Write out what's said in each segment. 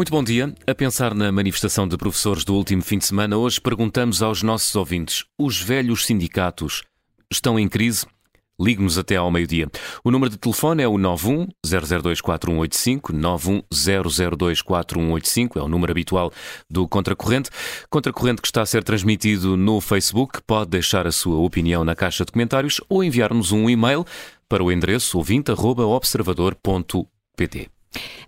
Muito bom dia. A pensar na manifestação de professores do último fim de semana, hoje perguntamos aos nossos ouvintes: os velhos sindicatos estão em crise? Ligue-nos até ao meio-dia. O número de telefone é o 91 0024185, 91 0024185, é o número habitual do Contracorrente. Contracorrente que está a ser transmitido no Facebook. Pode deixar a sua opinião na caixa de comentários ou enviar-nos um e-mail para o endereço ouvinte.observador.pt.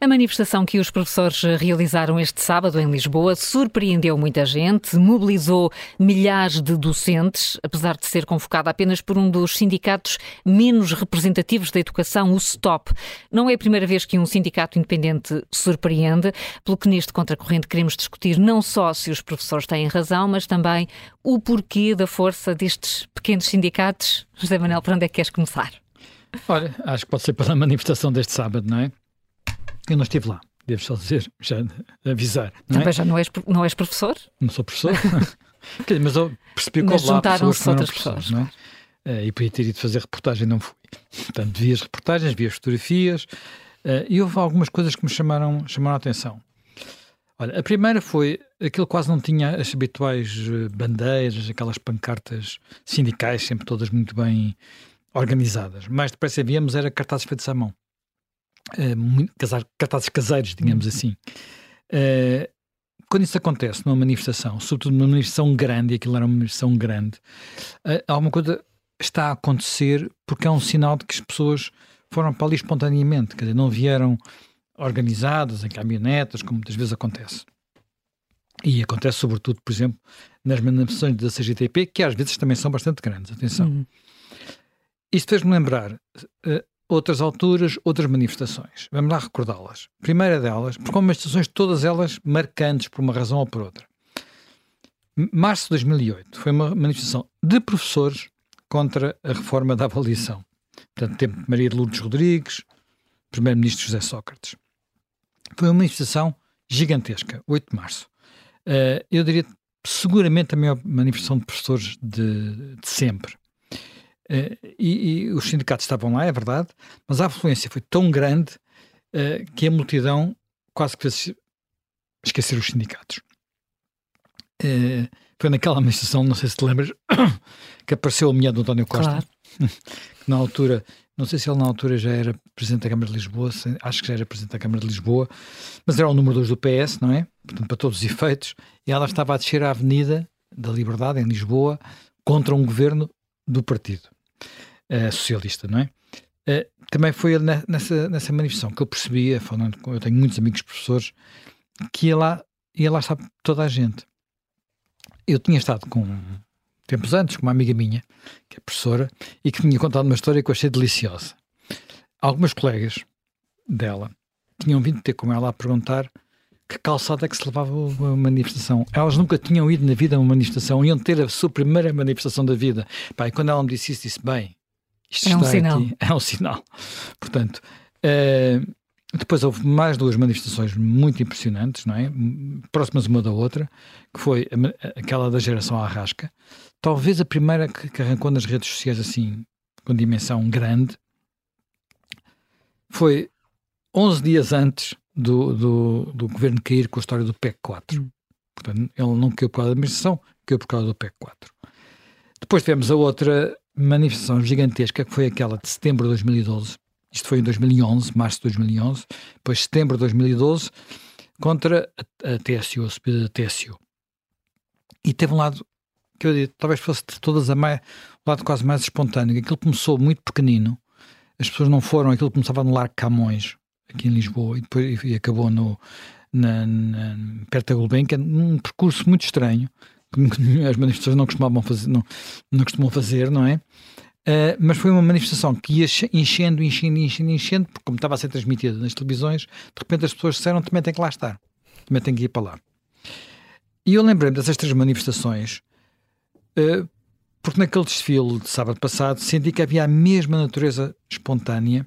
A manifestação que os professores realizaram este sábado em Lisboa surpreendeu muita gente, mobilizou milhares de docentes, apesar de ser convocada apenas por um dos sindicatos menos representativos da educação, o STOP. Não é a primeira vez que um sindicato independente surpreende, pelo que neste contracorrente queremos discutir não só se os professores têm razão, mas também o porquê da força destes pequenos sindicatos. José Manuel, para onde é que queres começar? Olha, acho que pode ser pela manifestação deste sábado, não é? Eu não estive lá, devo só dizer, já avisar. Não é? Também é? já não és, não és professor? Não sou professor, mas eu percebi que mas lá pessoas que outras pessoas. Não é? Uh, e podia ter ido fazer reportagem, não fui. Portanto, vi as reportagens, vi as fotografias uh, e houve algumas coisas que me chamaram, chamaram a atenção. Olha, a primeira foi aquilo quase não tinha as habituais eh, bandeiras, aquelas pancartas sindicais, sempre todas muito bem organizadas. Mais depressa víamos era cartazes feitos à mão uh, cartazes caseiros, digamos assim. Uh, quando isso acontece numa manifestação, sobretudo numa manifestação grande, e aquilo era uma manifestação grande, uh, alguma coisa está a acontecer porque é um sinal de que as pessoas foram para ali espontaneamente, quer dizer, não vieram organizadas em caminhonetas, como muitas vezes acontece. E acontece sobretudo, por exemplo, nas manifestações da CGTP, que às vezes também são bastante grandes, atenção. Uhum. Isto fez-me lembrar uh, outras alturas, outras manifestações. Vamos lá recordá-las. Primeira delas, porque são manifestações todas elas marcantes por uma razão ou por outra. Março de 2008 foi uma manifestação de professores contra a reforma da avaliação. Portanto, tempo de Maria de Lourdes Rodrigues, Primeiro-Ministro José Sócrates. Foi uma manifestação gigantesca, 8 de março. Uh, eu diria seguramente a maior manifestação de professores de, de sempre. Uh, e, e, os sindicatos estavam lá, é verdade, mas a afluência foi tão grande uh, que a multidão quase que fez esquecer os sindicatos. Uh, foi naquela manifestação, não sei se te lembras, que apareceu a mulher do António Costa, claro. que na altura, não sei se ele na altura já era Presidente da Câmara de Lisboa, acho que já era Presidente da Câmara de Lisboa, mas era o número 2 do PS, não é? Portanto, para todos os efeitos, e ela estava a descer a Avenida da Liberdade, em Lisboa, contra um governo do partido uh, socialista, não é? Uh, também foi nessa, nessa manifestação que eu percebia, falando com, eu tenho muitos amigos professores, que ia lá, ia lá estar toda a gente. Eu tinha estado com, tempos antes, com uma amiga minha, que é professora, e que tinha contado uma história que eu achei deliciosa. Algumas colegas dela tinham vindo ter com ela a perguntar que calçada é que se levava a manifestação. Elas nunca tinham ido na vida a uma manifestação, iam ter a sua primeira manifestação da vida. Pá, e quando ela me disse isso, disse: bem, isto é um sinal. Aqui, é um sinal. Portanto, uh, depois houve mais duas manifestações muito impressionantes, não é? Próximas uma da outra, que foi a, aquela da geração Arrasca. Talvez a primeira que, que arrancou nas redes sociais assim, com dimensão grande, foi 11 dias antes do, do, do governo cair com a história do PEC 4. Hum. Portanto, ele não caiu por causa da administração, caiu por causa do PEC 4. Depois tivemos a outra manifestação gigantesca, que foi aquela de setembro de 2012. Isto foi em 2011, março de 2011. Depois, setembro de 2012, contra a, a TSU, a subida da TSU. E teve um lado que eu diria, talvez fosse de todas a mais, o lado quase mais espontâneo. Aquilo começou muito pequenino, as pessoas não foram, aquilo começava no Largo Camões, aqui em Lisboa, e depois e acabou no, na, na, perto da Gulbenkian, um percurso muito estranho, que as manifestações não costumavam fazer, não, não costumam fazer, não é? Uh, mas foi uma manifestação que ia enchendo, enchendo, enchendo, enchendo, porque como estava a ser transmitida nas televisões, de repente as pessoas disseram também tem que lá estar, também tem que ir para lá. E eu lembrei-me dessas três manifestações, uh, porque naquele desfile de sábado passado senti que havia a mesma natureza espontânea,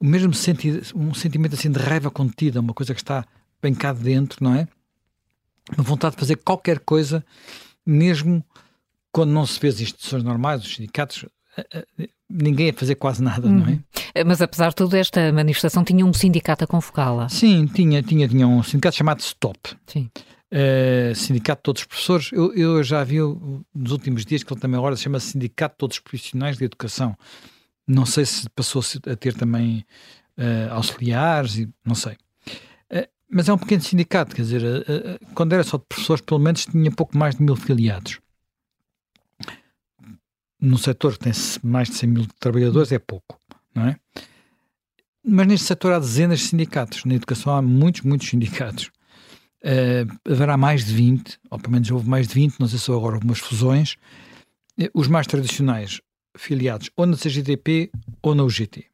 o mesmo sentido, um sentimento assim de raiva contida, uma coisa que está bem cá dentro, não é? Uma vontade de fazer qualquer coisa, mesmo quando não se vê as instituições normais, os sindicatos, ninguém a fazer quase nada, uhum. não é? Mas apesar de tudo, esta manifestação tinha um sindicato a convocá-la. Sim, tinha, tinha, tinha um sindicato chamado STOP. Sim. Uh, sindicato de Todos os Professores. Eu, eu já vi nos últimos dias que ele também agora se chama Sindicato de Todos os Profissionais de Educação. Não sei se passou a ter também uh, auxiliares, e, não sei. Uh, mas é um pequeno sindicato, quer dizer, quando era só de professores, pelo menos tinha pouco mais de mil filiados. Num setor que tem mais de 100 mil trabalhadores é pouco, não é? Mas neste setor há dezenas de sindicatos. Na educação há muitos, muitos sindicatos. Uh, haverá mais de 20, ou pelo menos houve mais de 20, não sei se agora algumas fusões. Uh, os mais tradicionais, filiados ou na CGTP ou na UGT. Uh,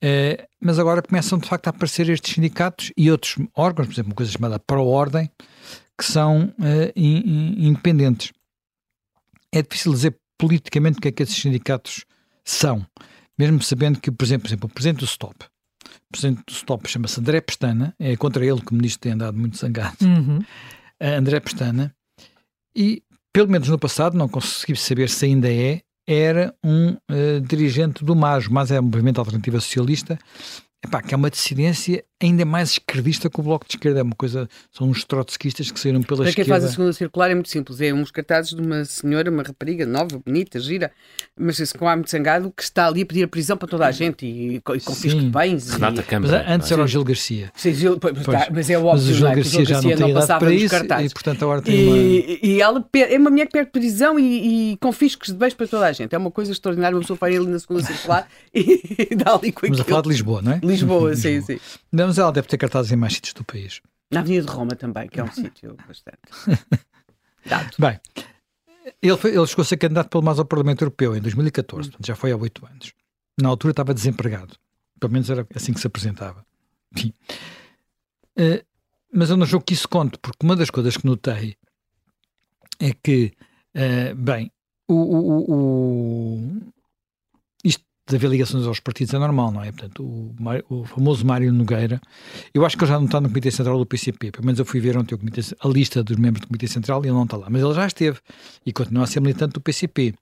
eh, mas agora começam de facto a aparecer estes sindicatos e outros órgãos, por exemplo, uma coisa chamada Pro-Ordem, que são in, in, independentes. É difícil dizer politicamente o que é que esses sindicatos são, mesmo sabendo que, por exemplo, por exemplo o presidente do STOP, o presidente do STOP chama-se André Pestana, é contra ele que o ministro tem andado muito zangado. Uhum. André Pestana, e pelo menos no passado, não consegui saber se ainda é, era um uh, dirigente do MAS, mas é um movimento alternativa socialista, epá, que é uma dissidência ainda mais esquerdista que o Bloco de Esquerda. É uma coisa, são uns trotskistas que saíram pela Para esquerda. quem faz a segunda circular é muito simples. É uns cartazes de uma senhora, uma rapariga nova, bonita, gira, mas esse com ar muito zangado, que está ali a pedir a prisão para toda a gente e, e confisco de bens. Renata e... Câmara. Mas antes era o Gil Garcia. Sim, Gil, pois, pois. Tá, mas é óbvio, mas o Gil não é? Garcia, já não tem idade para isso cartazes. e portanto agora tem e, uma... e ela é uma mulher que perde prisão e, e confiscos de bens para toda a gente. É uma coisa extraordinária. Uma pessoa vai ali na segunda circular e dá ali com Estamos a falar de Lisboa, não é? Lisboa, sim, sim. Não, mas ela deve ter cartazes em mais sítios do país. Na Avenida de Roma também, que é um sítio bastante. Dado. Bem, ele, foi, ele chegou a ser candidato pelo mais ao Parlamento Europeu em 2014, já foi há oito anos. Na altura estava desempregado. Pelo menos era assim que se apresentava. Enfim. Uh, mas eu não julgo que isso conte, porque uma das coisas que notei é que, uh, bem, o, o, o, de haver ligações aos partidos é normal, não é? Portanto, o, o famoso Mário Nogueira, eu acho que ele já não está no Comitê Central do PCP, pelo menos eu fui ver ontem o comitê, a lista dos membros do Comitê Central e ele não está lá, mas ele já esteve e continua a ser militante do PCP.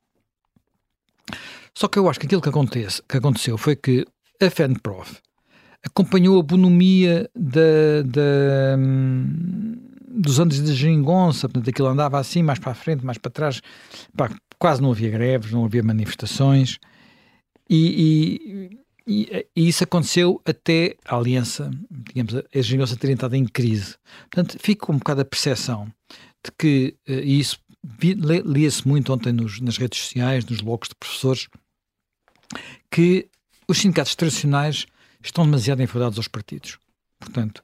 Só que eu acho que aquilo que, acontece, que aconteceu foi que a FENPROF acompanhou a bonomia da, da, dos anos de geringonça, portanto aquilo andava assim, mais para a frente, mais para trás, pá, quase não havia greves, não havia manifestações, e, e, e, e, isso aconteceu até a aliança, digamos, a engenhosa ter entrado em crise. Portanto, fica um bocado a percepção de que, eh, e isso lia-se muito ontem nos, nas redes sociais, nos blocos de professores, que os sindicatos tradicionais estão demasiado enfadados aos partidos. Portanto,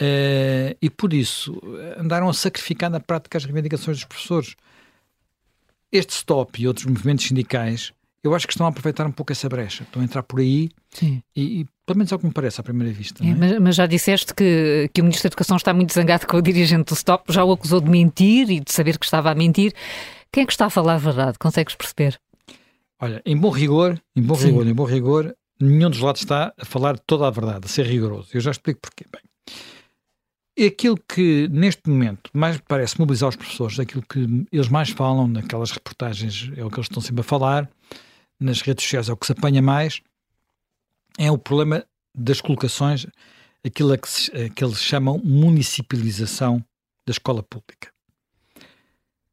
uh, e por isso andaram a sacrificar na prática as reivindicações dos professores. Este stop e outros movimentos sindicais eu acho que estão a aproveitar um pouco essa brecha. Estão a entrar por aí Sim. E, e pelo menos é o que me parece à primeira vista. É, mas, mas, já disseste que, que o Ministro da Educação está muito zangado com o dirigente do Stop, já o acusou de mentir e de saber que estava a mentir. Quem é que está a falar a verdade? Consegues perceber? Olha, em bom rigor, em bom Sim. rigor, em bom rigor, nenhum dos lados está a falar toda a verdade, a ser rigoroso. Eu já explico porquê. Bem, aquilo que neste momento mais parece mobilizar os professores, aquilo que eles mais falam naquelas reportagens, é o que eles estão sempre a falar, nas redes sociais o que se apanha mais, é o problema das colocações, aquilo a que, se, a que eles chamam municipalização da escola pública.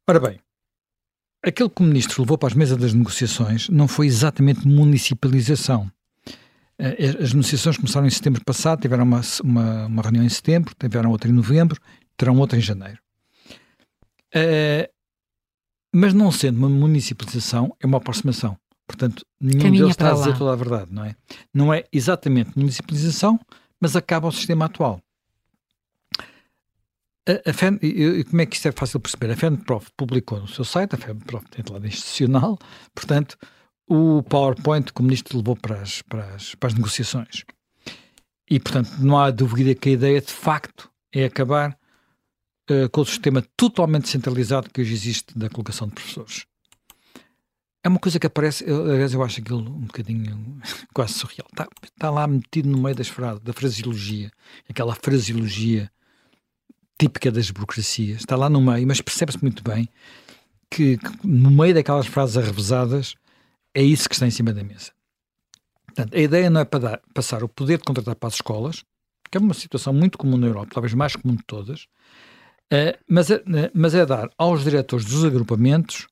Ora bem, aquilo que o ministro levou para as mesas das negociações não foi exatamente municipalização. Eh, as negociações começaram em setembro passado, tiveram uma, uma, uma reunião em setembro, tiveram outra em novembro, terão outra em janeiro. Uh, mas não sendo uma municipalização, é uma aproximação. Portanto, nenhum Caminha deles está a dizer toda a verdade, não é? Não é exatamente municipalização, mas acaba o sistema atual. A, a FEN, e, como é que isto é fácil perceber? A FENPROF publicou no seu site, a FENPROF tem lado institucional, portanto, o PowerPoint que o ministro levou para as, para as, para as negociações. E, portanto, não há dúvida que a ideia, de facto, é acabar uh, com o sistema totalmente centralizado que hoje existe da colocação de professores. É uma coisa que aparece, aliás, eu acho aquilo um bocadinho quase surreal. Está, está lá metido no meio das frases, da fraseologia, aquela fraseologia típica das burocracias. Está lá no meio, mas percebe-se muito bem que, que, no meio daquelas frases arrevesadas é isso que está em cima da mesa. Portanto, a ideia não é para dar, passar o poder de contratar para as escolas, que é uma situação muito comum na Europa, talvez mais comum de todas, uh, mas, é, mas é dar aos diretores dos agrupamentos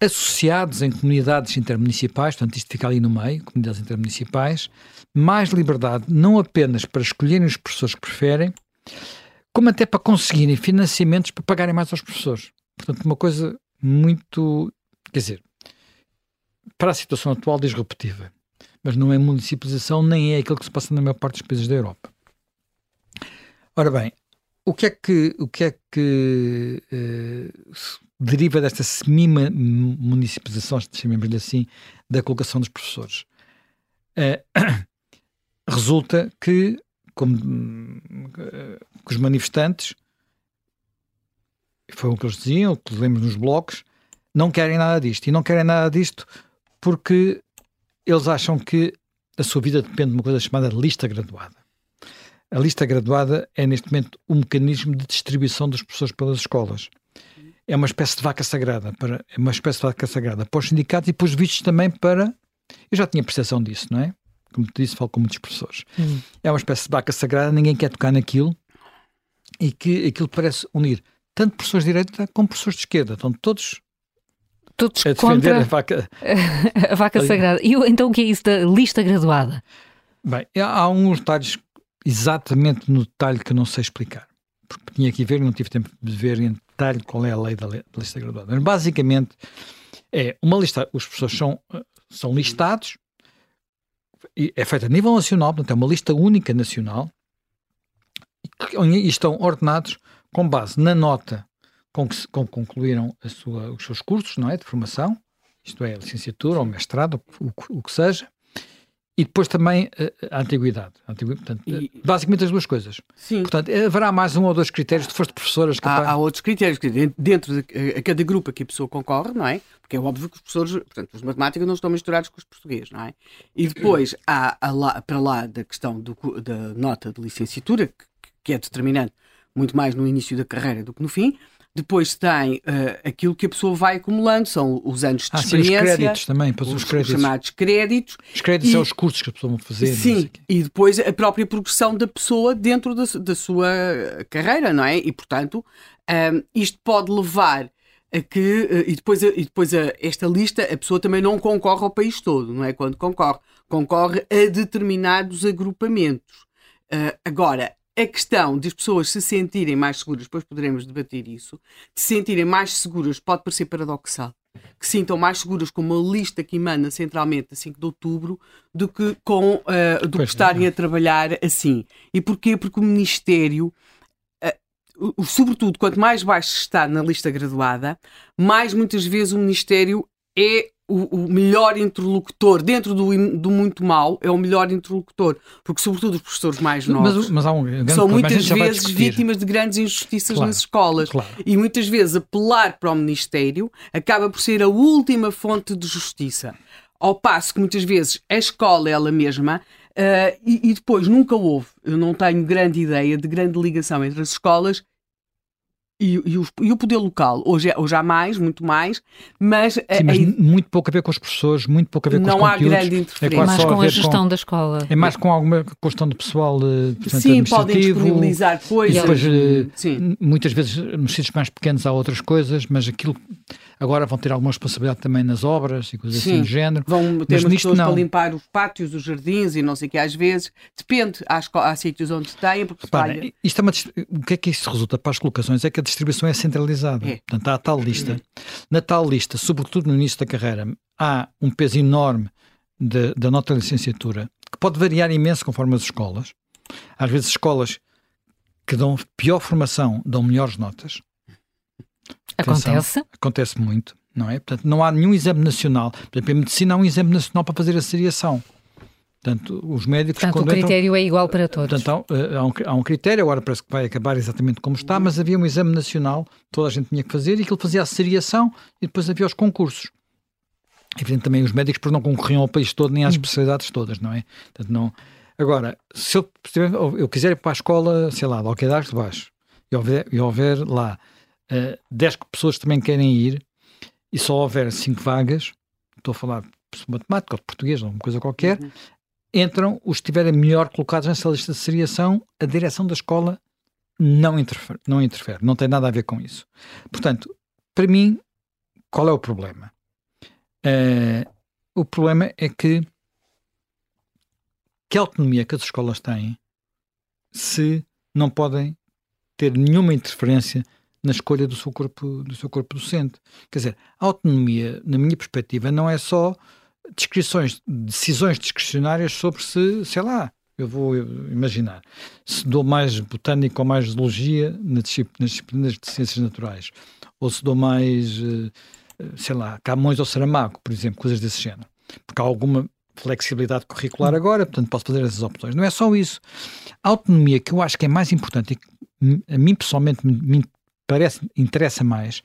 associados em comunidades intermunicipais, portanto, isto fica ali no meio, comunidades intermunicipais, mais liberdade, não apenas para escolherem os professores que preferem, como até para conseguirem financiamentos para pagarem mais aos professores. Portanto, uma coisa muito. Quer dizer, para a situação atual disruptiva, mas não é municipalização nem é aquilo que se passa na maior parte dos países da Europa. Ora bem, o que é que, o que, é que uh, deriva desta semi-municipalização, chamemos-lhe assim, da colocação dos professores? Uh, resulta que, como que os manifestantes, foi o que eles diziam, o que lemos nos blocos, não querem nada disto. E não querem nada disto porque eles acham que a sua vida depende de uma coisa chamada lista graduada. A lista graduada é, neste momento, um mecanismo de distribuição dos professores pelas escolas. É uma espécie de vaca sagrada, para, é uma espécie de vaca sagrada para os sindicatos e para os vistos também para. Eu já tinha percepção disso, não é? Como te disse, falo com muitos professores. Hum. É uma espécie de vaca sagrada, ninguém quer tocar naquilo e que aquilo parece unir tanto professores de direita como professores de esquerda. Estão todos todos a contra a vaca, a vaca sagrada. E então o que é isso da lista graduada? Bem, há uns detalhes exatamente no detalhe que eu não sei explicar. Porque tinha que ver não tive tempo de ver em detalhe qual é a lei da, lista graduada. Mas basicamente é uma lista, os professores são, são listados, é feita a nível nacional, portanto é uma lista única nacional, e estão ordenados com base na nota com que, com concluíram sua, os seus cursos não é, de formação, isto é, licenciatura ou mestrado, o, o que seja, e depois também eh, a, antiguidade. A antiguidade portanto, e... Basicamente as duas coisas. Sim. Portanto, haverá mais um ou dois critérios, se foste professoras... Há, há, outros critérios, dentro de a, cada grupo a que a pessoa concorre, não é? Porque é óbvio que os professores, portanto, os matemáticos não estão misturados com os portugueses, não é? E depois há lá, para lá da questão do, da nota de licenciatura, que, que é determinante muito mais no início da carreira do que no fim, depois tem uh, aquilo que a pessoa vai acumulando, são os anos de ah, experiência. Sim, os créditos também, os, os créditos. chamados créditos. Os créditos são os cursos que a pessoa vai fazer. Sim, e depois a própria progressão da pessoa dentro da, da sua carreira, não é? E, portanto, um, ehm, isto pode levar a que, uh, e depois, e depois a, esta lista, a pessoa também não concorre ao país todo, não é? Quando concorre, concorre a determinados agrupamentos. Uh, agora, a questão de as pessoas se sentirem mais seguras, depois poderemos debater isso, de se sentirem mais seguras pode parecer paradoxal. Que sintam mais seguras com uma lista que emana centralmente a 5 de outubro do que com uh, do que estarem a trabalhar assim. E porquê? Porque o Ministério uh, sobretudo, quanto mais baixo está na lista graduada, mais muitas vezes o Ministério é o, o, melhor interlocutor dentro do, do muito mal é o melhor interlocutor, porque sobretudo os professores mais novos mas, mas um são muitas vezes vítimas de grandes injustiças claro, nas escolas claro. e muitas vezes apelar para o Ministério acaba por ser a última fonte de justiça. Ao passo que muitas vezes a escola ela mesma Uh, e, e, depois nunca houve, eu não tenho grande ideia de grande ligação entre as escolas e, e, o, e, o, poder local, hoje, é, hoje há mais, muito mais, mas... Sim, mas muito pouco a ver com os professores, muito pouco a ver com não os conteúdos. Não há grande interferência. É mais com a gestão com, da escola. É mais com alguma questão de pessoal eh, portanto, Sim, podem disponibilizar depois. E depois, eh, Sim. muitas vezes, nos sítios mais pequenos há outras coisas, mas aquilo Agora vão ter alguma responsabilidade também nas obras e coisas assim Sim. assim do género. Vão ter pessoas não. para limpar os pátios, os jardins e não sei o que às vezes. Depende, há, há sítios onde têm, porque Repara, isto é uma, O que é que isso resulta para as colocações? É que a distribuição é centralizada. É. Portanto, há a tal lista. Na tal lista, sobretudo no início da carreira, há um peso enorme da nota de licenciatura, que pode variar imenso conforme as escolas. Às vezes, escolas que dão pior formação dão melhores notas. Acontece? Atenção, acontece muito, não é? Portanto, não há nenhum exame nacional. Por exemplo, em medicina há um exame nacional para fazer a seriação. Portanto, os médicos. Portanto, o critério entram, é igual para todos. Portanto, há, um, há um critério, agora parece que vai acabar exatamente como está, mas havia um exame nacional, toda a gente tinha que fazer, e aquilo fazia a seriação e depois havia os concursos. Evidente também os médicos por não concorriam ao país todo nem às hum. especialidades todas, não é? Portanto, não... Agora, se eu, eu quiser ir para a escola, sei lá, de Alquedares de Baixo, e houver, e houver lá uh, eh, 10 pessoas também querem ir e só houver 5 vagas, estou a falar matemática ou de português, ou alguma coisa qualquer, uhum. entram os que estiverem melhor colocados nessa lista de seriação, a direção da escola não interfere, não interfere, não tem nada a ver com isso. Portanto, para mim, qual é o problema? Uh, o problema é que que autonomia que as escolas têm se não podem ter nenhuma interferência na escolha do seu corpo, do seu corpo docente. Quer dizer, a autonomia, na minha perspectiva, não é só descrições, decisões discricionárias sobre se, sei lá, eu vou imaginar, se dou mais botânica ou mais zoologia nas disciplinas de ciências naturais, ou se dou mais, eh, sei lá, Camões ou Saramago, por exemplo, coisas desse género. Porque há alguma flexibilidade curricular agora, portanto posso fazer essas opções. Não é só isso. A autonomia, que eu acho que é mais importante e que a mim pessoalmente me parece, interessa mais,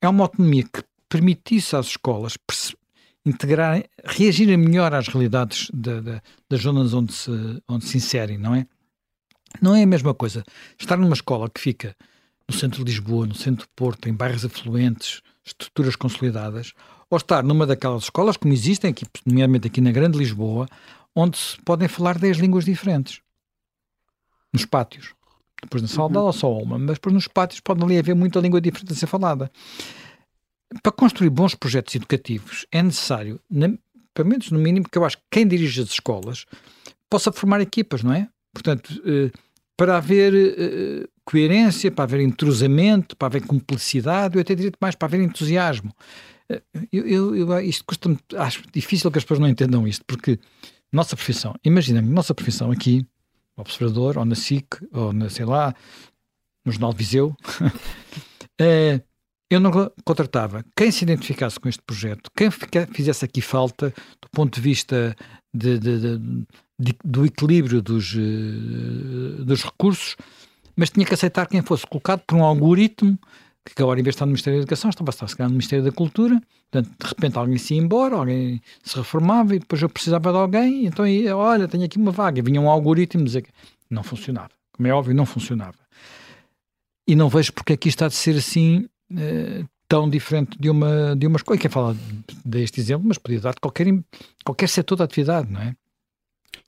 é uma autonomia que permitisse às escolas integrar, reagirem melhor às realidades de, de, das zonas onde se, onde se inserem, não é? Não é a mesma coisa estar numa escola que fica no centro de Lisboa, no centro de Porto, em bairros afluentes, estruturas consolidadas, ou estar numa daquelas escolas, como existem, aqui, nomeadamente aqui na Grande Lisboa, onde se podem falar 10 línguas diferentes. Nos pátios. Depois na sala de aula só uma, mas depois nos pátios pode ali haver muita língua diferente a ser falada. Para construir bons projetos educativos é necessário, pelo menos no mínimo, que eu acho que quem dirige as escolas possa formar equipas, não é? Portanto, eh, para haver eh, coerência, para haver entrosamento, para haver cumplicidade, eu até diria mais para haver entusiasmo. Eh, eu, eu, eu isto custa-me, acho difícil que as pessoas não entendam isto, porque nossa profissão, imaginem nossa profissão aqui, Observador, ou na SIC, ou na, sei lá, no Jornal Viseu, é, eu não contratava. Quem se identificasse com este projeto, quem fizesse aqui falta do ponto de vista de, de, de, do equilíbrio dos, eh, dos recursos, mas tinha que aceitar quem fosse colocado por um algoritmo que agora, em vez de estar no Ministério da Educação, estava a estar no Ministério da Cultura. Portanto, de repente alguém se ia embora, alguém se reformava e depois eu precisava de alguém, então ia, olha, tenho aqui uma vaga. Vinha um algoritmo dizer que não funcionava. Como é óbvio, não funcionava. E não vejo porque aqui é está de ser assim eh, tão diferente de uma, de uma escola. Quem fala deste exemplo, mas podia dar de qualquer, qualquer setor da atividade, não é?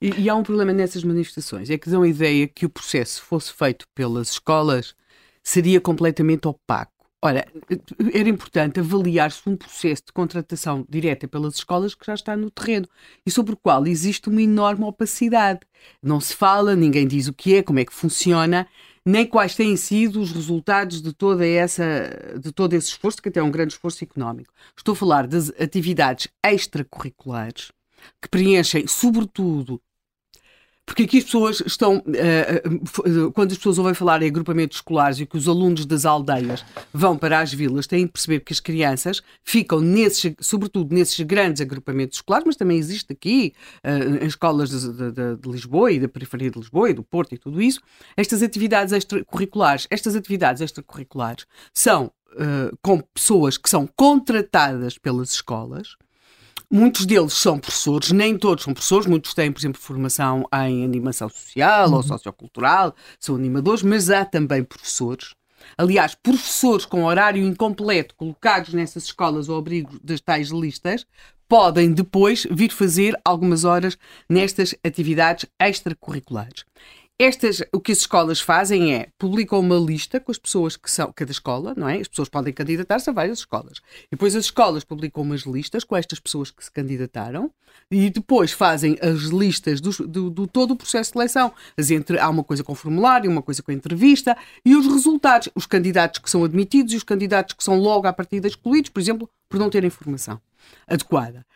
E, e, há um problema nessas manifestações, é que dão a ideia que o processo fosse feito pelas escolas seria completamente opaco. Ora, era importante avaliar-se um processo de contratação direta pelas escolas que já está no terreno e sobre o qual existe uma enorme opacidade. Não se fala, ninguém diz o que é, como é que funciona, nem quais têm sido os resultados de toda essa, de todo esse esforço, que até é um grande esforço económico. Estou a falar das atividades extracurriculares que preenchem, sobretudo, porque aqui as pessoas estão, uh, uh, quando as pessoas ouvem falar em agrupamentos escolares e que os alunos das aldeias vão para as vilas, têm de perceber que as crianças ficam nesses, sobretudo nesses grandes agrupamentos escolares, mas também existe aqui, uh, em escolas de, de, de, Lisboa e da periferia de Lisboa e do Porto e tudo isso, estas atividades extracurriculares. Estas atividades extracurriculares são com pessoas que são contratadas pelas escolas Muitos deles são professores, nem todos são professores, muitos têm, por exemplo, formação em animação social uhum. ou sociocultural, são animadores, mas há também professores. Aliás, professores com horário incompleto colocados nessas escolas ao abrigo das tais listas podem depois vir fazer algumas horas nestas atividades extracurriculares. Estas, o que as escolas fazem é publicam uma lista com as pessoas que são cada escola, não é? As pessoas podem candidatar-se a várias escolas. Depois as escolas publicam umas listas com estas pessoas que se candidataram e depois fazem as listas do, do, do todo o processo de seleção. As entre, há uma coisa com formulário, uma coisa com entrevista e os resultados. Os candidatos que são admitidos e os candidatos que são logo à partida excluídos, por exemplo, por não terem formação adequada.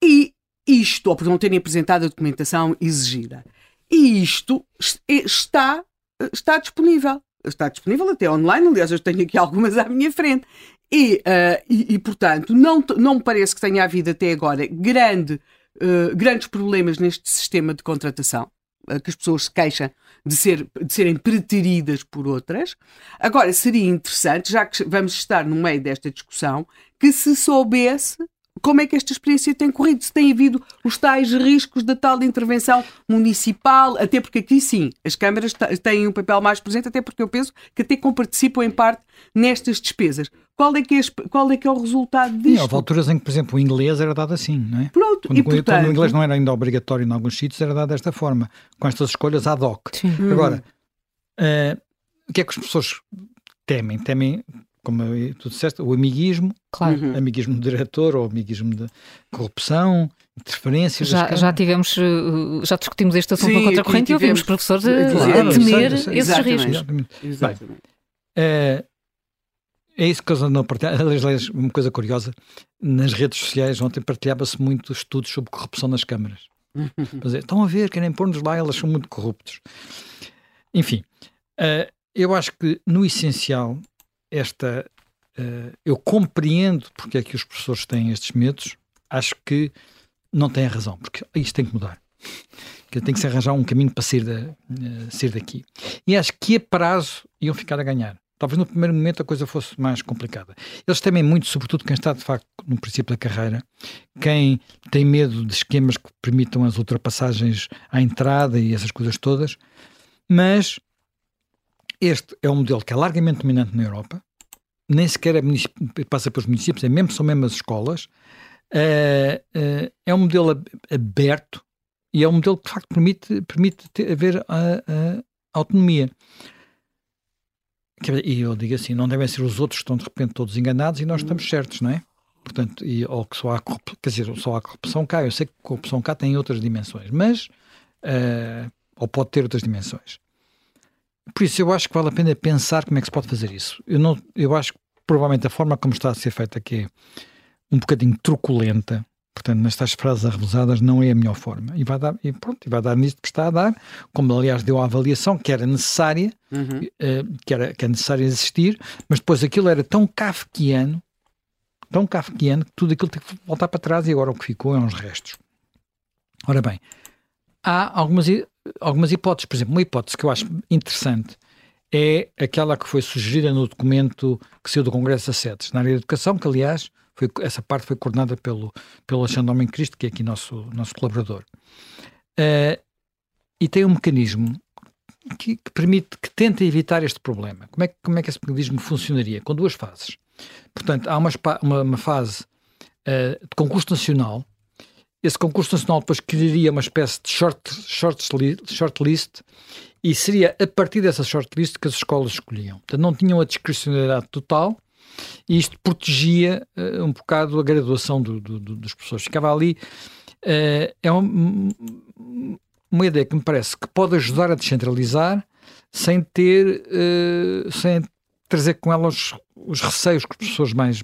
E isto, ou por não terem apresentado a documentação exigida. E isto está, está disponível. Está disponível até online, aliás, eu tenho aqui algumas à minha frente. E, uh, e, e, portanto, não, não me parece que tenha havido até agora grande, uh, grandes problemas neste sistema de contratação, uh, que as pessoas se queixam de, ser, de serem preteridas por outras. Agora, seria interessante, já que vamos estar no meio desta discussão, que se soubesse como é que esta experiência tem corrido, se tem havido os tais riscos da tal de intervenção municipal, até porque aqui sim, as câmaras têm um papel mais presente, até porque eu penso que até participam em parte nestas despesas. Qual é que é, qual é, que é o resultado disto? Sim, houve alturas em que, por exemplo, o inglês era dado assim, não é? Pronto, quando, e portanto... quando o inglês não era ainda obrigatório em alguns sítios, era dado desta forma, com estas escolhas ad hoc. Sim. Agora, uh, o que é que os professores temem? Temem como tu disseste, o amiguismo, claro. Uhum. amiguismo do diretor ou amiguismo de corrupção, interferências. Já, já tivemos, eh, já discutimos este assunto Sim, no Contracorrente e ouvimos professores a, claro, a temer esses exatamente, riscos. Exatamente. exatamente. Bem, é, é isso que eu não partilho. Aliás, uma coisa curiosa, nas redes sociais ontem partilhava-se muito estudos sobre corrupção nas câmaras. Uhum. Dizer, estão a ver, querem pôr-nos lá, elas são muito corruptos. Enfim, uh, eu acho que no essencial esta. Uh, eu compreendo porque é que os professores têm estes medos, acho que não têm razão, porque isto tem que mudar. Que tem que se arranjar um caminho para sair, da, uh, sair daqui. E acho que a prazo iam ficar a ganhar. Talvez no primeiro momento a coisa fosse mais complicada. Eles temem muito, sobretudo quem está de facto no princípio da carreira, quem tem medo de esquemas que permitam as ultrapassagens à entrada e essas coisas todas, mas este é um modelo que é largamente dominante na Europa, nem sequer é passa pelos municípios, é mesmo, são mesmo as escolas. Uh, é um modelo aberto e é um modelo que de facto permite, permite ter, haver a, a autonomia. E eu digo assim, não devem ser os outros que estão de repente todos enganados e nós estamos certos, não é? Portanto, e, ou que só há corrupção, quer dizer, só há corrupção cá. Eu sei que a corrupção cá tem outras dimensões, mas, uh, ou pode ter outras dimensões. Por isso, eu acho que vale a pena pensar como é que se pode fazer isso. Eu, não, eu acho que provavelmente a forma como está a ser feita aqui é um bocadinho truculenta, portanto, nestas frases arrevesadas não é a melhor forma. E vai dar, e pronto, e vai dar nisto que está a dar, como aliás deu a avaliação que era necessária, uhum. uh, que, era, que é necessário existir, mas depois aquilo era tão kafkiano, tão kafkiano, que tudo aquilo tem que voltar para trás e agora o que ficou é uns restos. Ora bem, há algumas algumas hipóteses. Por exemplo, uma hipótese que eu acho interessante é aquela que foi sugerida no documento que saiu do Congresso a Sedes, na área da educação, que aliás foi, essa parte foi coordenada pelo, pelo Alexandre Homem Cristo, que é aqui nosso, nosso colaborador. Uh, e tem um mecanismo que, que, permite, que tenta evitar este problema. Como é, como é que esse mecanismo funcionaria? Com duas fases. Portanto, há uma, uma, uma fase uh, de concurso nacional, esse concurso nacional depois criaria uma espécie de short, short, short list e seria a partir dessa shortlist que as escolas escolhiam. Portanto, não tinham a discricionalidade total e isto protegia uh, um bocado a graduação do, do, do, dos professores. Ficava ali. Uh, é um, uma ideia que me parece que pode ajudar a descentralizar sem ter, uh, sem trazer com ela os, os receios que as pessoas mais,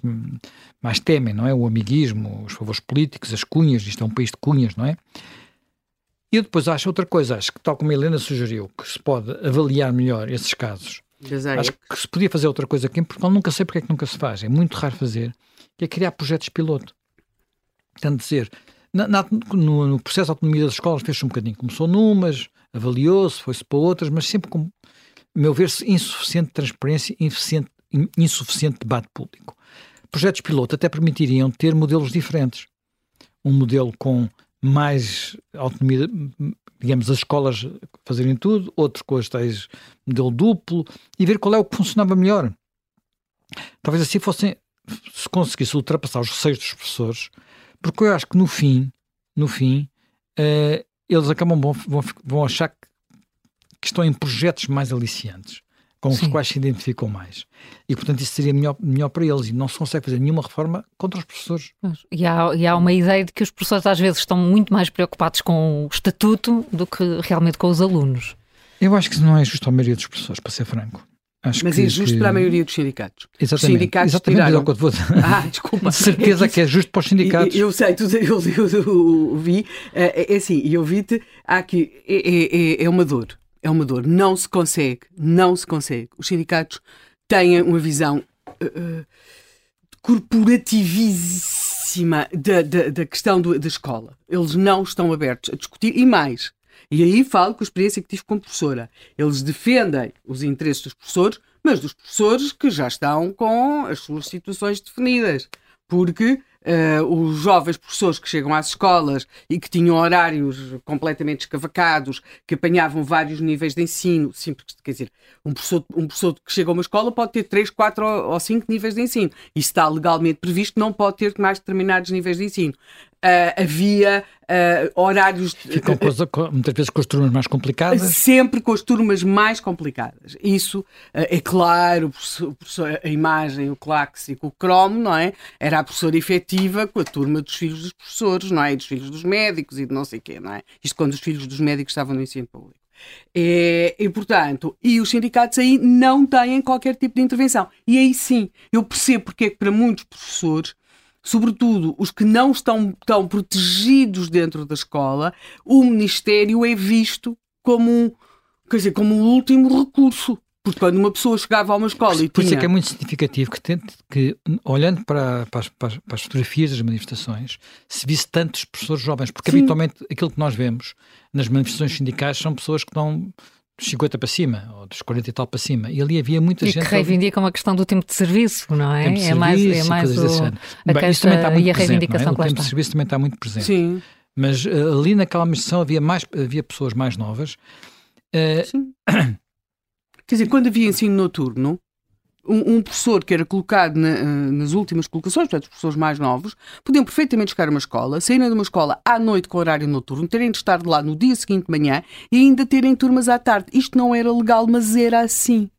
mais temem, não é? O amiguismo, os favores políticos, as cunhas, isto é um país de cunhas, não é? E eu depois acho outra coisa, acho que tal como a Helena sugeriu, que se pode avaliar melhor esses casos. Acho que se podia fazer outra coisa aqui em Portugal, nunca sei porque é que nunca se faz, é muito raro fazer, que é criar projetos piloto. Portanto, dizer, na, na, no, no, processo de autonomia das escolas fez-se um bocadinho, começou numas, avaliou-se, foi-se para outras, mas sempre com meu ver, insuficiente transparência, insuficiente, insuficiente debate público. Projetos piloto até permitiriam ter modelos diferentes. Um modelo com mais autonomia, digamos, as escolas fazerem tudo, outro com as tais modelo duplo, e ver qual é o que funcionava melhor. Talvez assim fossem, se conseguisse ultrapassar os receios dos professores, porque eu acho que no fim, no fim, uh, eles acabam vão, vão achar que que estão em projetos mais aliciantes, com Sim. os quais se identificam mais. E, portanto, isso seria melhor, melhor para eles. E não se consegue fazer nenhuma reforma contra os professores. E há, e há uma ideia de que os professores, às vezes, estão muito mais preocupados com o estatuto do que realmente com os alunos. Eu acho que isso não é justo à maioria dos professores, para ser franco. Acho Mas que, é justo que... para a maioria dos sindicatos. Exatamente. Os sindicatos Exatamente é tiraram... o que eu vou Ah, desculpa. De certeza que é justo para os sindicatos. Eu, eu sei, tu, eu, eu, eu, vi. É, é assim, eu vi-te. Há aqui. É, é, é uma dor é uma dor. Não se consegue, não se consegue. Os sindicatos têm uma visão uh, corporativíssima da, da, da questão do, da escola. Eles não estão abertos a discutir e mais. E aí falo com a experiência que tive como professora. Eles defendem os interesses dos professores, mas dos professores que já estão com as suas situações definidas. Porque uh, os jovens professores que chegam às escolas e que tinham horários completamente escavacados, que apanhavam vários níveis de ensino, simples, quer dizer, um professor, um professor que chega a uma escola pode ter 3, 4 ou 5 níveis de ensino. Isso está legalmente previsto, não pode ter mais determinados níveis de ensino. Uh, havia uh, horários. Ficam muitas vezes com as turmas mais complicadas? Sempre com as turmas mais complicadas. Isso uh, é claro, a imagem, o clássico, o cromo, não é? Era a professora efetiva com a turma dos filhos dos professores, não é? E dos filhos dos médicos e de não sei quê, não é? Isto quando os filhos dos médicos estavam no ensino público. E, e, portanto, e os sindicatos aí não têm qualquer tipo de intervenção. E aí sim, eu percebo porque é que para muitos professores sobretudo os que não estão tão protegidos dentro da escola, o Ministério é visto como um, quer dizer, como um último recurso. Porque quando uma pessoa chegava a uma escola e Por tinha... isso é que é muito significativo que, tente, que olhando para, para, as, para, as, fotografias das manifestações, se visse tantos professores jovens, porque Sim. habitualmente aquilo que nós vemos nas manifestações sindicais são pessoas que estão dos 50 para cima, ou dos 40 e tal para cima. E ali havia muita e gente. E que reivindicam a questão do tempo de serviço, não é? Tempo de é mais, é mais o, a Bem, isso também está muito e a reivindicação presente, é? O tempo de serviço também está muito presente. Sim. Mas uh, ali naquela manifestação havia, mais, havia pessoas mais novas. Uh... Sim. Quer dizer, quando havia ensino noturno, um, um, professor que era colocado na, eh, nas últimas colocações, portanto, os professores mais novos, podiam perfeitamente chegar a uma escola, saírem de uma escola à noite com horário noturno, terem de estar lá no dia seguinte de manhã e ainda terem turmas à tarde. Isto não era legal, mas era assim.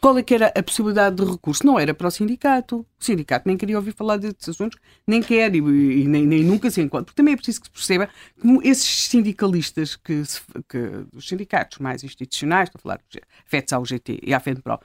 Qual é que era a possibilidade de recurso? Não era para o sindicato. O sindicato nem queria ouvir falar desses assuntos, nem quer e, e nem, nem, nunca se encontra. Porque também é preciso que se perceba que esses sindicalistas, que, que os sindicatos mais institucionais, estou a falar afetos ao GT e à FENPRO,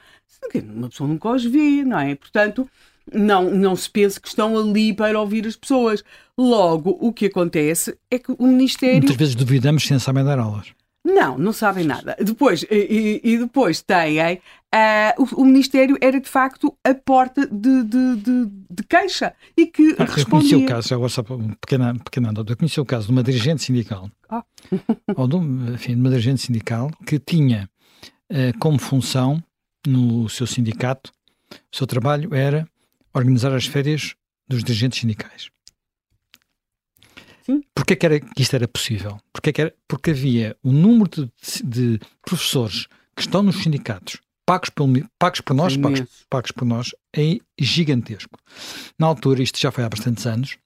uma pessoa nunca os vê, não é? Portanto, não, não se pense que estão ali para ouvir as pessoas. Logo, o que acontece é que o Ministério. Muitas vezes duvidamos se não sabem dar aulas. Não, não sabem nada. Depois, e, e depois têm. Uh, o, o, Ministério era de facto a porta de, de, de, de queixa e que ah, respondia. Eu conheci o caso, agora só uma pequena, pequena eu conheci o caso de uma dirigente sindical, ah. ou de, enfim, de uma dirigente sindical que tinha uh, como função no seu sindicato, o seu trabalho era organizar as férias dos dirigentes sindicais. Sim. Porquê que, era, que isto era possível? Porquê que era, porque havia um número de, de professores que estão nos sindicatos pagos, pelo, pagos por nós, pagos, pagos, por nós, é gigantesco. Na altura, isto já foi há bastantes anos,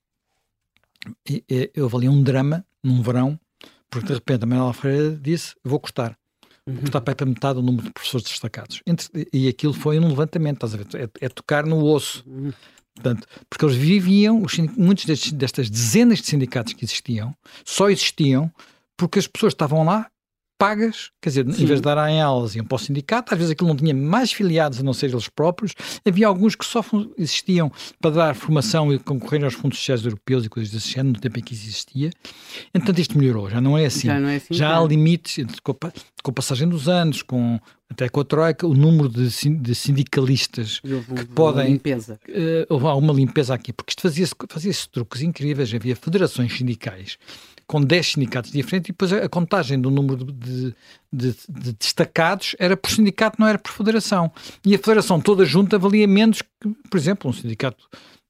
e, e, houve ali um drama, num verão, porque de repente a Manuela Freire disse, vou cortar. Uhum. Cortar para metade do número de professores destacados. Entre, e aquilo foi um levantamento, estás a ver? É, é tocar no osso. Uhum. Portanto, porque eles viviam, os, muitos destes, destas dezenas de sindicatos que existiam, só existiam porque as pessoas estavam lá pagas, quer dizer, Sim. em vez de darem aulas, iam para o sindicato, às vezes aquilo não tinha mais filiados a não ser eles próprios, havia alguns que só existiam para dar formação e concorrer aos fundos sociais europeus e coisas desse género, no tempo em que isso existia. Entretanto, isto melhorou, já não é assim. Já, não é assim, já há limites, com a, com a passagem dos anos, com até com a Troika, o número de, de sindicalistas que podem. Limpeza. Uh, houve uma limpeza aqui, porque isto fazia-se fazia truques incríveis. Havia federações sindicais com 10 sindicatos diferentes e depois a, contagem do número de, de, de, destacados era por sindicato, não era por federação. E a federação toda junta valia menos que, por exemplo, um sindicato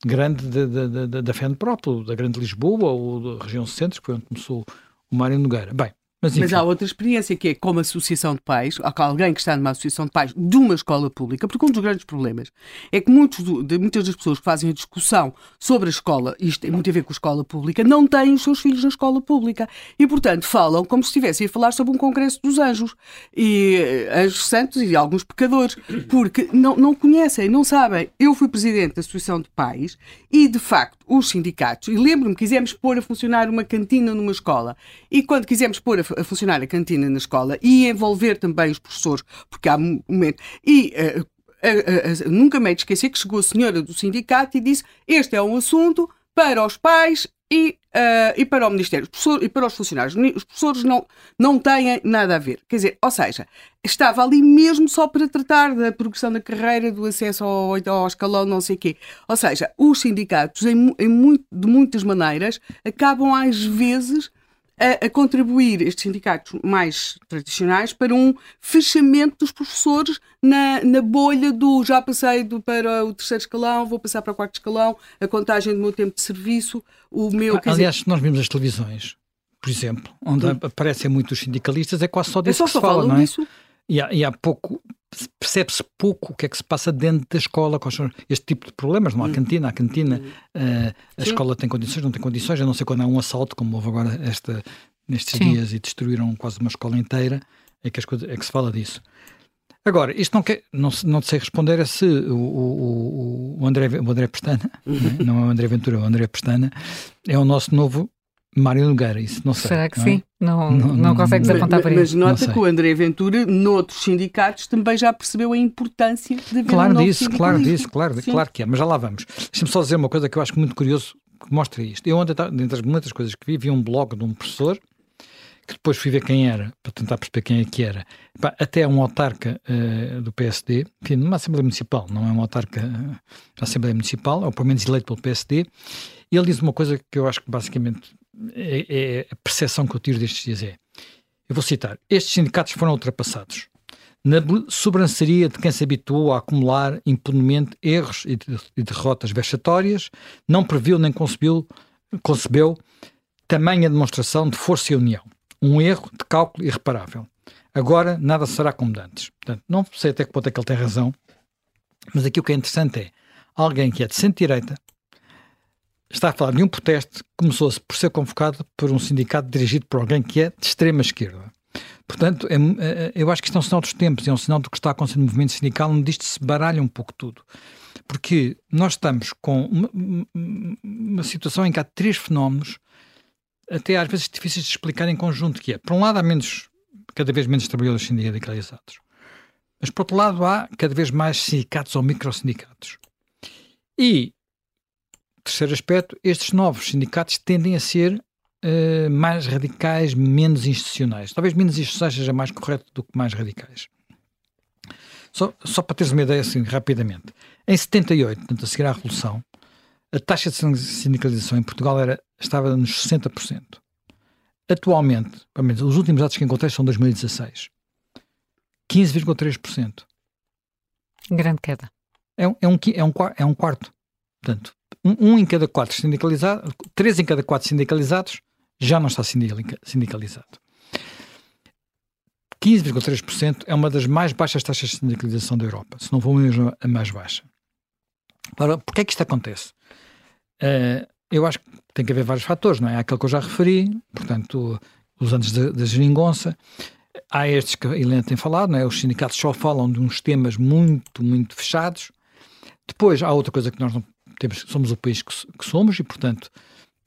grande da, da, FENPROP, da Grande Lisboa ou da região centro, que foi onde começou o Mário Nogueira. Bem, mas, Mas, há outra experiência que é como associação de pais, alguém que está numa associação de pais de uma escola pública, porque um dos grandes problemas é que muitos de, muitas das pessoas que fazem a discussão sobre a escola, isto tem muito a ver com a escola pública, não têm os seus filhos na escola pública. E, portanto, falam como se estivessem a falar sobre um congresso dos anjos, e eh, anjos santos e alguns pecadores, porque não, não conhecem, não sabem. Eu fui presidente da associação de pais e, de facto, os sindicatos, e lembro-me, quisemos pôr a funcionar uma cantina numa escola, e quando quisemos pôr a a funcionar a cantina na escola e envolver também os professores, porque há momento. E uh, uh, uh, nunca me esquecer que chegou a senhora do sindicato e disse: Este é um assunto para os pais e, uh, e para o Ministério e para os funcionários. Os professores não, não têm nada a ver. Quer dizer, ou seja, estava ali mesmo só para tratar da progressão da carreira, do acesso ao, ao escalão, não sei o quê. Ou seja, os sindicatos, em, em muito, de muitas maneiras, acabam às vezes a, a, contribuir, estes sindicatos mais tradicionais, para um fechamento dos professores na, na bolha do já passei do, para o terceiro escalão, vou passar para o quarto escalão, a contagem do meu tempo de serviço, o meu. Aliás, dizer... nós vimos as televisões, por exemplo, onde hum. aparecem muitos sindicalistas, é quase só disso é só que se fala, não é? Disso. E há, e há pouco, percebe-se pouco o que é que se passa dentro da escola, quais são este tipo de problemas. Não há hum. cantina, há cantina, uh, a Sim. escola tem condições, não tem condições, a não ser quando há um assalto, como houve agora esta, nestes Sim. dias e destruíram quase uma escola inteira, é que, as coisas, é que se fala disso. Agora, isto não, quer, não, não sei responder a se o, o, o André, o André Pestana, uhum. não é o André Ventura, é o André Pestana, é o nosso novo Mário Nogueira, isso não sei. Será que não sim? É? Não, não, não, não consegues apontar para isso. Mas nota que o André Ventura, noutros sindicatos, também já percebeu a importância de haver claro um disso, Claro disso, claro, claro que é, mas já lá vamos. Deixa-me só dizer uma coisa que eu acho muito curioso que mostra isto. Eu ontem, dentre as muitas coisas que vi, vi um blog de um professor que depois fui ver quem era, para tentar perceber quem é que era. até um autarca uh, do PSD, que numa Assembleia Municipal, não é um autarca uh, da Assembleia Municipal, ou pelo menos eleito pelo PSD, e ele diz uma coisa que eu acho que basicamente é, é, a percepção que eu tiro destes dias é, eu vou citar, estes sindicatos foram ultrapassados na sobranceria de quem se habituou a acumular impunemente erros e, de, derrotas vexatórias, não previu nem concebeu, concebeu tamanha demonstração de força e união. Um erro de cálculo irreparável. Agora nada será como antes. Portanto, não sei até que ponto é que ele tem razão, mas aqui o que é interessante é alguém que é de centro-direita, está a falar de um protesto que começou por ser convocado por um sindicato dirigido por alguém que é de extrema esquerda. Portanto, é, é, eu acho que isto é um sinal dos tempos, é um sinal do que está a acontecer no movimento sindical, onde isto se baralha um pouco tudo. Porque nós estamos com uma, uma situação em que há três fenómenos, até às vezes difíceis de explicar em conjunto, que é, por um lado, há menos, cada vez menos trabalhadores sindicalizados. Mas, por outro lado, há cada vez mais sindicatos ou microsindicatos. E Terceiro aspecto, estes novos sindicatos tendem a ser uh, mais radicais, menos institucionais. Talvez menos institucionais seja mais correto do que mais radicais. Só, só para teres uma ideia assim, rapidamente. Em 78, portanto, a seguir à Revolução, a taxa de sindicalização em Portugal era, estava nos 60%. Atualmente, pelo menos os últimos dados que encontrei são 2016. 15,3%. Grande queda. É, é, um, é, um, é um quarto. Portanto, um, um em cada quatro sindicalizados, três em cada quatro sindicalizados já não está sindicalizado. 15,3% é uma das mais baixas taxas de sindicalização da Europa, se não for mesmo a mais baixa. Ora, porquê é que isto acontece? Uh, eu acho que tem que haver vários fatores, não é? Há aquele que eu já referi, portanto, os anos da geringonça, há estes que a Helena tem falado, não é? Os sindicatos só falam de uns temas muito, muito fechados. Depois há outra coisa que nós não temos, somos o país que, que somos e, portanto,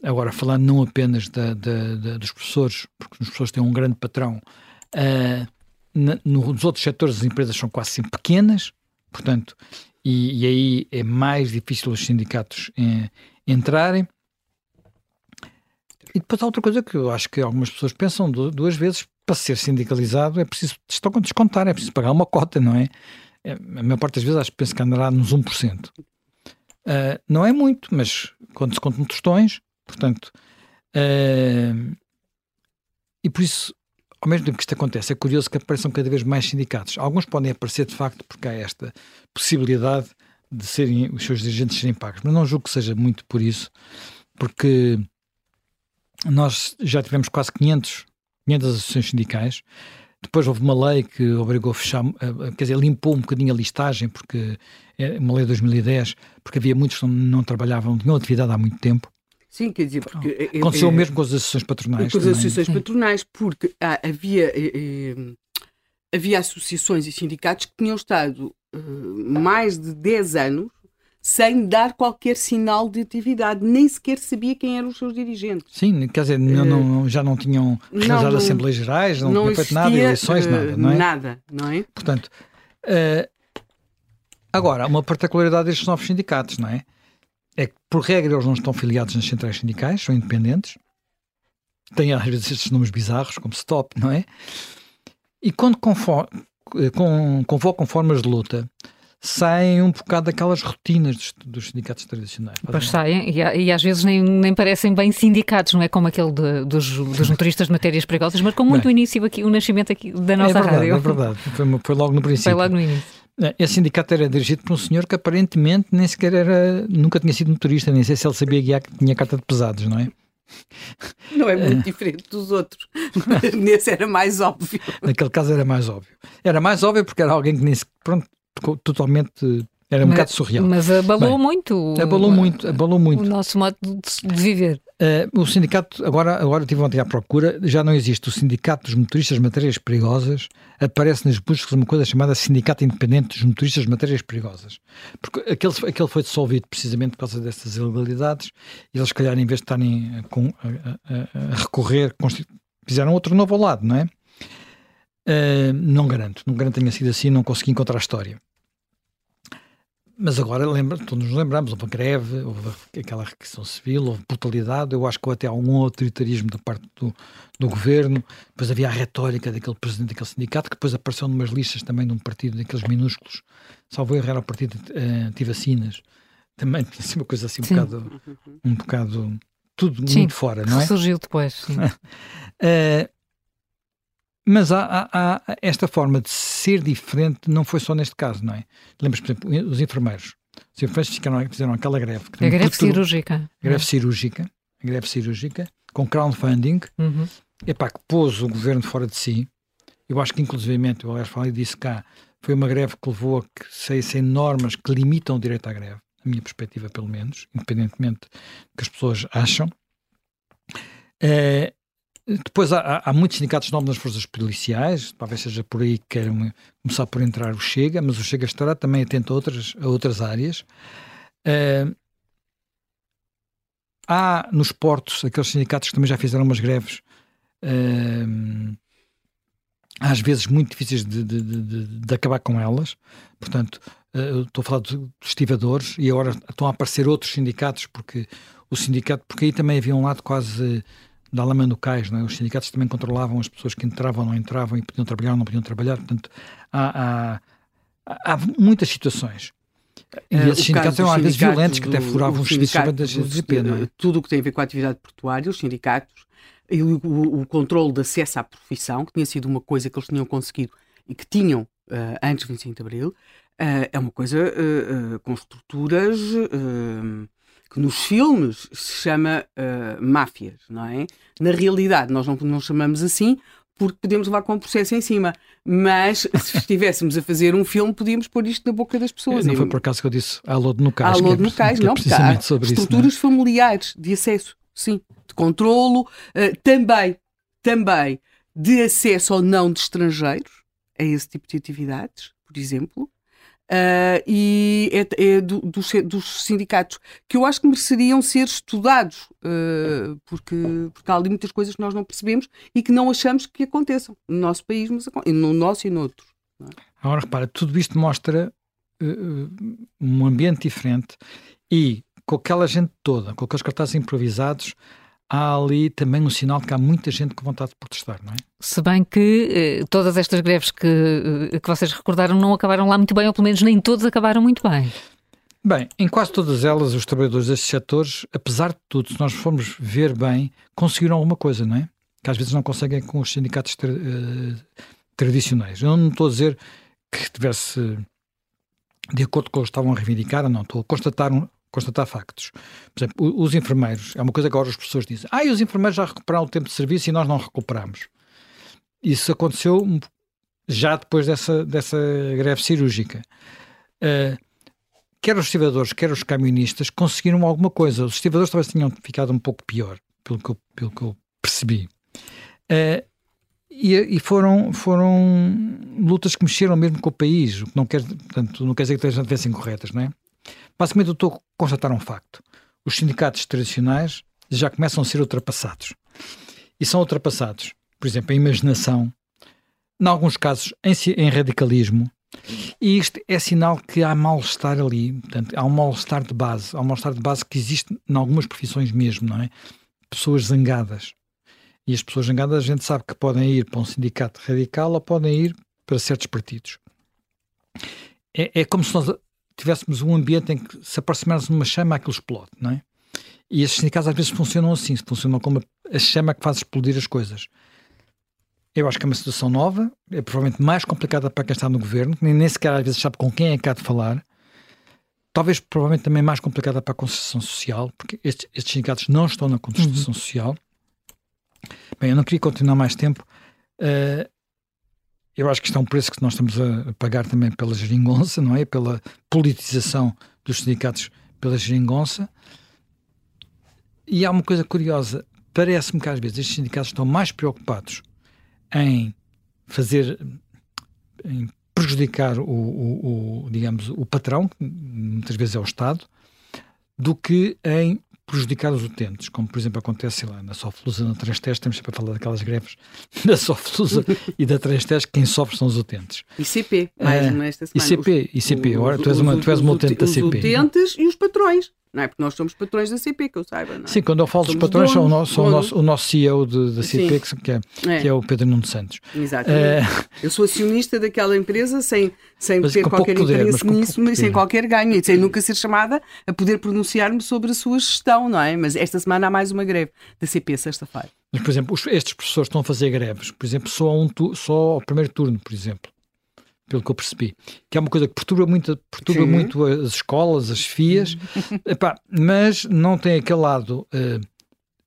agora falando não apenas da, da, da, dos professores, porque os professores têm um grande patrão, uh, na, nos outros setores as empresas são quase sempre pequenas, portanto, e, e aí é mais difícil os sindicatos eh, entrarem. E depois há outra coisa que eu acho que algumas pessoas pensam duas vezes, para ser sindicalizado é preciso descontar, é preciso pagar uma cota, não é? é a maior parte das vezes acho que penso que andará nos 1%. Uh, não é muito, mas quando se contam tostões, portanto. Uh, e por isso, ao mesmo tempo que isto acontece, é curioso que apareçam cada vez mais sindicatos. Alguns podem aparecer de facto porque há esta possibilidade de serem os seus dirigentes serem pagos, mas não julgo que seja muito por isso, porque nós já tivemos quase 500, 500 associações sindicais depois houve uma lei que obrigou a fechar, quer dizer, limpou um bocadinho a listagem, porque uma lei de 2010, porque havia muitos que não trabalhavam, tinham atividade há muito tempo. Sim, quer dizer, porque. É, é, Aconteceu é, mesmo com as associações patronais. Com as associações patronais, porque ah, havia, eh, eh, havia associações e sindicatos que tinham estado eh, mais de 10 anos sem dar qualquer sinal de atividade, nem sequer sabia quem eram os seus dirigentes. Sim, quer dizer, não, não, já não tinham realizado Assembleias Gerais, não, não tinham feito nada, eleições, nada, não é? Nada, não é? Portanto, uh, agora, uma particularidade destes novos sindicatos, não é? É que, por regra, eles não estão filiados nas centrais sindicais, são independentes, têm às vezes estes nomes bizarros, como STOP, não é? E quando convocam formas de luta, saem um bocado daquelas rotinas dos, dos sindicatos tradicionais. Pois saem, e, e, às vezes nem, nem parecem bem sindicatos, não é como aquele de, dos, dos motoristas de matérias perigosas, mas com muito bem, início aqui, o nascimento aqui da nossa é verdade, rádio. É verdade, foi, foi logo no princípio. Foi logo no início. É, esse sindicato era dirigido por um senhor que aparentemente nem sequer era, nunca tinha sido motorista, nem sei se ele sabia guiar, que tinha carta de pesados, não é? Não é muito diferente dos outros. Nesse era mais óbvio. Naquele caso era mais óbvio. Era mais óbvio porque era alguém que nem se, pronto, totalmente era um mas, bocado surreal. Mas abalou Bem, muito. Abalou muito, abalou muito. O nosso modo de, viver. Uh, o sindicato, agora, agora estive ontem à procura, já não existe. O Sindicato dos Motoristas de Matérias Perigosas aparece nas buscas uma coisa chamada Sindicato Independente dos Motoristas de Matérias Perigosas. Porque aquele, aquele foi dissolvido precisamente por causa dessas ilegalidades e eles, se calhar, em vez de estarem com, a, a, a, recorrer, fizeram outro novo ao lado, não é? Uh, não garanto, não garanto tenha sido assim, não consegui encontrar a história. Mas agora lembra, todos nos lembramos, houve a greve, houve aquela requisição civil, houve brutalidade, eu acho que até algum autoritarismo da parte do, do governo, depois havia a retórica daquele presidente daquele sindicato, que depois apareceu numas listas também de um partido daqueles minúsculos, salvo erro era o partido uh, anti-vacinas, também tinha assim uma coisa assim um sim. bocado, um bocado, tudo sim, muito fora, não é? surgiu depois, sim. uh, Mas há, há, há, esta forma de ser diferente, não foi só neste caso, não é? Lembras, por exemplo, os enfermeiros. Os enfermeiros fizeram, fizeram aquela greve. a greve cirúrgica. A greve cirúrgica. A greve cirúrgica, com crowdfunding, uhum. epá, que pôs o governo fora de si. Eu acho que, inclusivamente, eu aliás falei disso cá, foi uma greve que levou a que saíssem normas que limitam o direito à greve, a minha perspectiva, pelo menos, independentemente do que as pessoas acham. É, depois há, há, muitos sindicatos novos nas forças policiais, talvez seja por aí que queiram começar por entrar o Chega, mas o Chega estará também atento a outras, a outras áreas. Uh, há nos portos aqueles sindicatos que também já fizeram umas greves, uh, às vezes muito difíceis de, de, de, de acabar com elas. Portanto, uh, estou a falar dos estivadores e agora estão a aparecer outros sindicatos, porque o sindicato, porque aí também havia um lado quase da lama no cais, é? os sindicatos também controlavam as pessoas que entravam ou não entravam e podiam trabalhar ou não podiam trabalhar, portanto há, há, há muitas situações. E uh, esses sindicatos eram às vezes violentos, que até furavam os serviços de GP, não é? Tudo o que tem a ver com a atividade portuária, os sindicatos, e o, o, o controle de acesso à profissão, que tinha sido uma coisa que eles tinham conseguido e que tinham uh, antes do 25 de Abril, uh, é uma coisa com estruturas que nos filmes se chama uh, máfias, não é? Na realidade, nós não, não chamamos assim porque podemos levar com um processo em cima. Mas se estivéssemos a fazer um filme, podíamos pôr isto na boca das pessoas. Não foi por acaso que eu disse alô de Nucais. Alô de Nucais, é, não, porque há estruturas isso, familiares de acesso, sim, de controlo, uh, também, também de acesso ou não de estrangeiros a esse tipo de atividades, por exemplo. Uh, e é, é do, do, dos sindicatos que eu acho que mereceriam ser estudados, uh, porque, porque há ali muitas coisas que nós não percebemos e que não achamos que aconteçam no nosso país, mas no nosso e no outro. É? Agora repara, tudo isto mostra uh, um ambiente diferente e com aquela gente toda, com aqueles cartazes improvisados, há ali também um sinal de que há muita gente com vontade de protestar, não é? Se bem que eh, todas estas greves que, eh, que vocês recordaram não acabaram lá muito bem, ou pelo menos nem todos acabaram muito bem. Bem, em quase todas elas, os trabalhadores destes setores, apesar de tudo, se nós formos ver bem, conseguiram alguma coisa, não é? Que às vezes não conseguem com os sindicatos tra uh, tradicionais. Eu não estou a dizer que estivesse de acordo com o que estavam a reivindicar, não. Estou a constatar um, constatar factos. Por exemplo, os enfermeiros, é uma coisa que agora as pessoas dizem, ah, os enfermeiros já recuperaram o tempo de serviço e nós não recuperamos. Isso aconteceu já depois dessa, dessa greve cirúrgica. Uh, quer os estivadores, quer os camionistas conseguiram alguma coisa. Os estivadores talvez tenham ficado um pouco pior, pelo que eu, pelo que eu percebi. Uh, e, e, foram, foram lutas que mexeram mesmo com o país, o que não quer, portanto, não quer dizer que estivessem corretas, não é? Basicamente, eu estou a constatar um facto. Os sindicatos tradicionais já começam a ser ultrapassados. E são ultrapassados, por exemplo, em imaginação, em alguns casos, em, em radicalismo. E isto é sinal que há mal-estar ali. Portanto, há um mal-estar de base. Há um mal-estar de base que existe em algumas profissões mesmo, não é? Pessoas zangadas. E as pessoas zangadas a gente sabe que podem ir para um sindicato radical ou podem ir para certos partidos. é, é como se nós tivéssemos um ambiente em que se aproximarmos de uma chama, aquilo explode, não é? E esses sindicatos às vezes funcionam assim, funcionam como a chama que faz explodir as coisas. Eu acho que é uma situação nova, é provavelmente mais complicada para quem está no governo, nem, nem sequer às vezes sabe com quem é que há de falar. Talvez, provavelmente, também mais complicada para a concertação social, porque estes, estes sindicatos não estão na concertação uhum. social. Bem, eu não queria continuar mais tempo. Uh, eu acho que isto é um preço que nós estamos a pagar também pela geringonça, não é? Pela politização dos sindicatos pela geringonça. E há uma coisa curiosa. Parece-me que às vezes estes sindicatos estão mais preocupados em fazer, em prejudicar o, o, o, digamos, o patrão, que muitas vezes é o Estado, do que em prejudicar os utentes, como por exemplo acontece lá na Soflusa, na Transteste, temos sempre a falar daquelas greves da Soflusa e da Transteste, quem sofre são os utentes. ICP, mais uh, esta semana. ICP, ICP, os, tu és uma, tu és uma utente da CP. Os utentes e os patrões. Não é porque nós somos patrões da CP, que eu saiba. Não é? Sim, quando eu falo somos dos patrões, são, o nosso, são o, nosso, o nosso CEO de, da CP, que, é, é. que é o Pedro Nuno Santos. Exatamente. Uh, eu sou acionista daquela empresa sem, sem ter qualquer poder, interesse mas nisso, mas sem qualquer ganho e sem nunca ser chamada a poder pronunciar-me sobre a sua gestão, não é? Mas esta semana há mais uma greve da CP, sexta-feira. Mas, por exemplo, estes professores estão a fazer greves, por exemplo, só, um só ao primeiro turno, por exemplo pelo que eu percebi, que é uma coisa que perturba muito, perturba muito as escolas, as FIAs, epá, mas não tem aquele lado uh,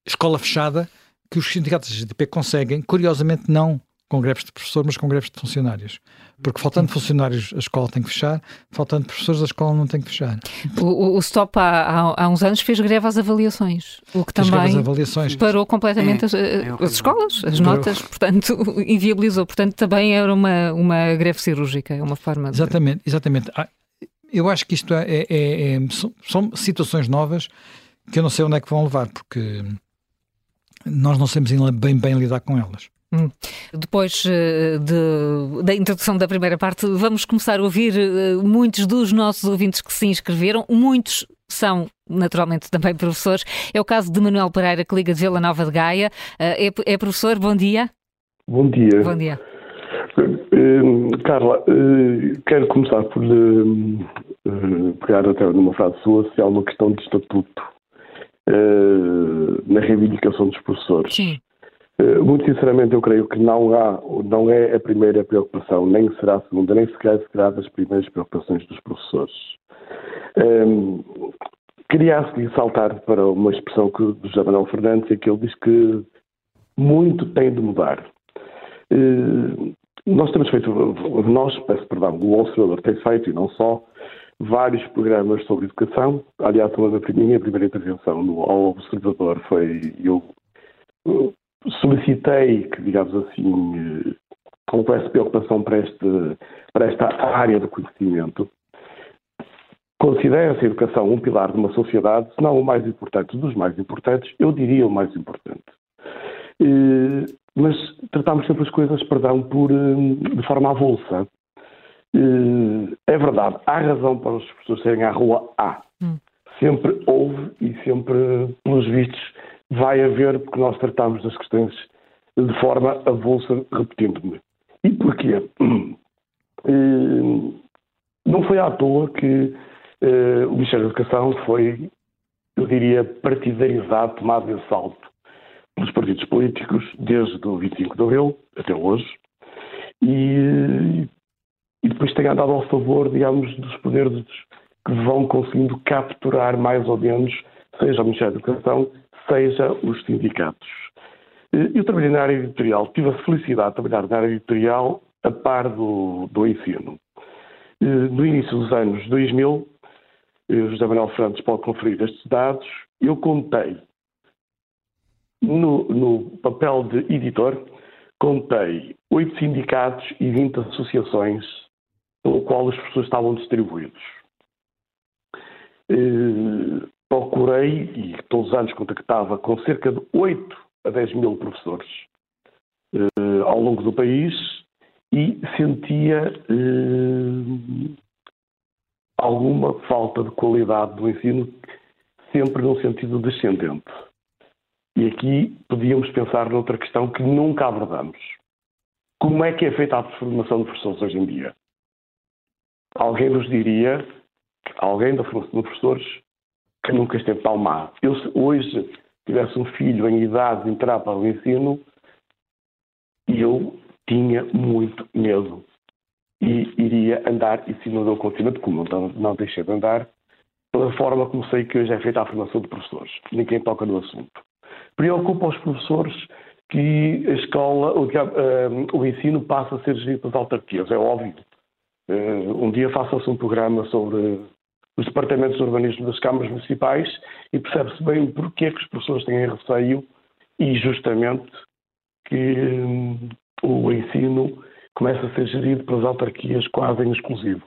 escola fechada que os sindicatos da GTP conseguem, curiosamente não com greves de professores, mas com greves de funcionários. Porque faltando funcionários, a escola tem que fechar, faltando professores, a escola não tem que fechar. O, o STOP há, há, uns anos fez greve às avaliações, o que fez também avaliações. parou completamente é, as, é as, escolas, as notas, portanto, inviabilizou. Portanto, também era uma, uma greve cirúrgica, é uma forma de... Exatamente, exatamente. Ah, eu acho que isto é, é, é, é são situações novas que eu não sei onde é que vão levar, porque nós não sabemos bem, bem lidar com elas. Hum. Depois eh, de, da introdução da primeira parte, vamos começar a ouvir eh, muitos dos nossos ouvintes que se inscreveram. Muitos são naturalmente também professores. É o caso de Manuel Pereira, que liga de Vila Nova de Gaia. Eh, é, é professor, bom dia. Bom dia. Bom dia. Carla, quero começar por pegar até numa frase sua, se há uma questão de estatuto na reivindicação dos professores. Sim. Eh, muito sinceramente, eu creio que não há, não é a primeira preocupação, nem será a segunda, nem sequer será das primeiras preocupações dos professores. Um, ehm, queria saltar para uma expressão que, do José Manuel Fernandes, em que ele diz que muito tem de mudar. Uh, nós temos feito, nós, peço perdão, o Observador tem feito, e não só, vários programas sobre educação. Aliás, da minha primeira intervenção no, ao Observador foi eu solicitei que, digamos assim, houvesse preocupação para, este, para esta área do conhecimento. Considera-se a educação um pilar de uma sociedade, se não o mais importante dos mais importantes, eu diria o mais importante. Mas tratamos sempre as coisas, perdão, por, de forma avulsa. É verdade, há razão para as pessoas serem à rua, há. Hum. Sempre houve e sempre, pelos vistos, vai haver, porque nós tratamos das questões de forma avulsa, repetindo-me. E porquê? Não foi à toa que eh, o Ministério da Educação foi, eu diria, partidarizado, tomado de assalto pelos partidos políticos desde o 25 de Abril até hoje e, e depois tem andado ao favor, digamos, dos poderes que vão conseguindo capturar mais ou menos, seja o Ministério da Educação, seja os sindicatos. Eu trabalhei na área editorial, tive a felicidade de trabalhar na área editorial a par do, do ensino. No início dos anos 2000, José Manuel Fernandes pode conferir estes dados, eu contei, no, no papel de editor, contei oito sindicatos e 20 associações pelo qual os professores estavam distribuídos procurei, e todos os anos contactava com cerca de 8 a 10 mil professores uh, ao longo do país e sentia uh, alguma falta de qualidade do ensino, sempre num sentido descendente. E aqui podíamos pensar noutra questão que nunca abordamos. Como é que é feita a formação de professores hoje em dia? alguém nos diria, alguém da formação de professores, que nunca esteve tão má. Eu, se hoje tivesse um filho em idade de entrar para o ensino, eu tinha muito medo. E iria andar em cima do continente, como não, não deixei de andar, pela forma como sei que hoje é feita a formação de professores. Ninguém toca no assunto. Preocupa os professores que a escola, o, uh, o ensino passa a ser gerido pelas autarquias, é óbvio. Uh, um dia faça-se um programa sobre os departamentos de urbanismo das câmaras municipais e percebe-se bem porquê que os professores têm receio e justamente que um, o ensino começa a ser gerido pelas autarquias quase em exclusivo.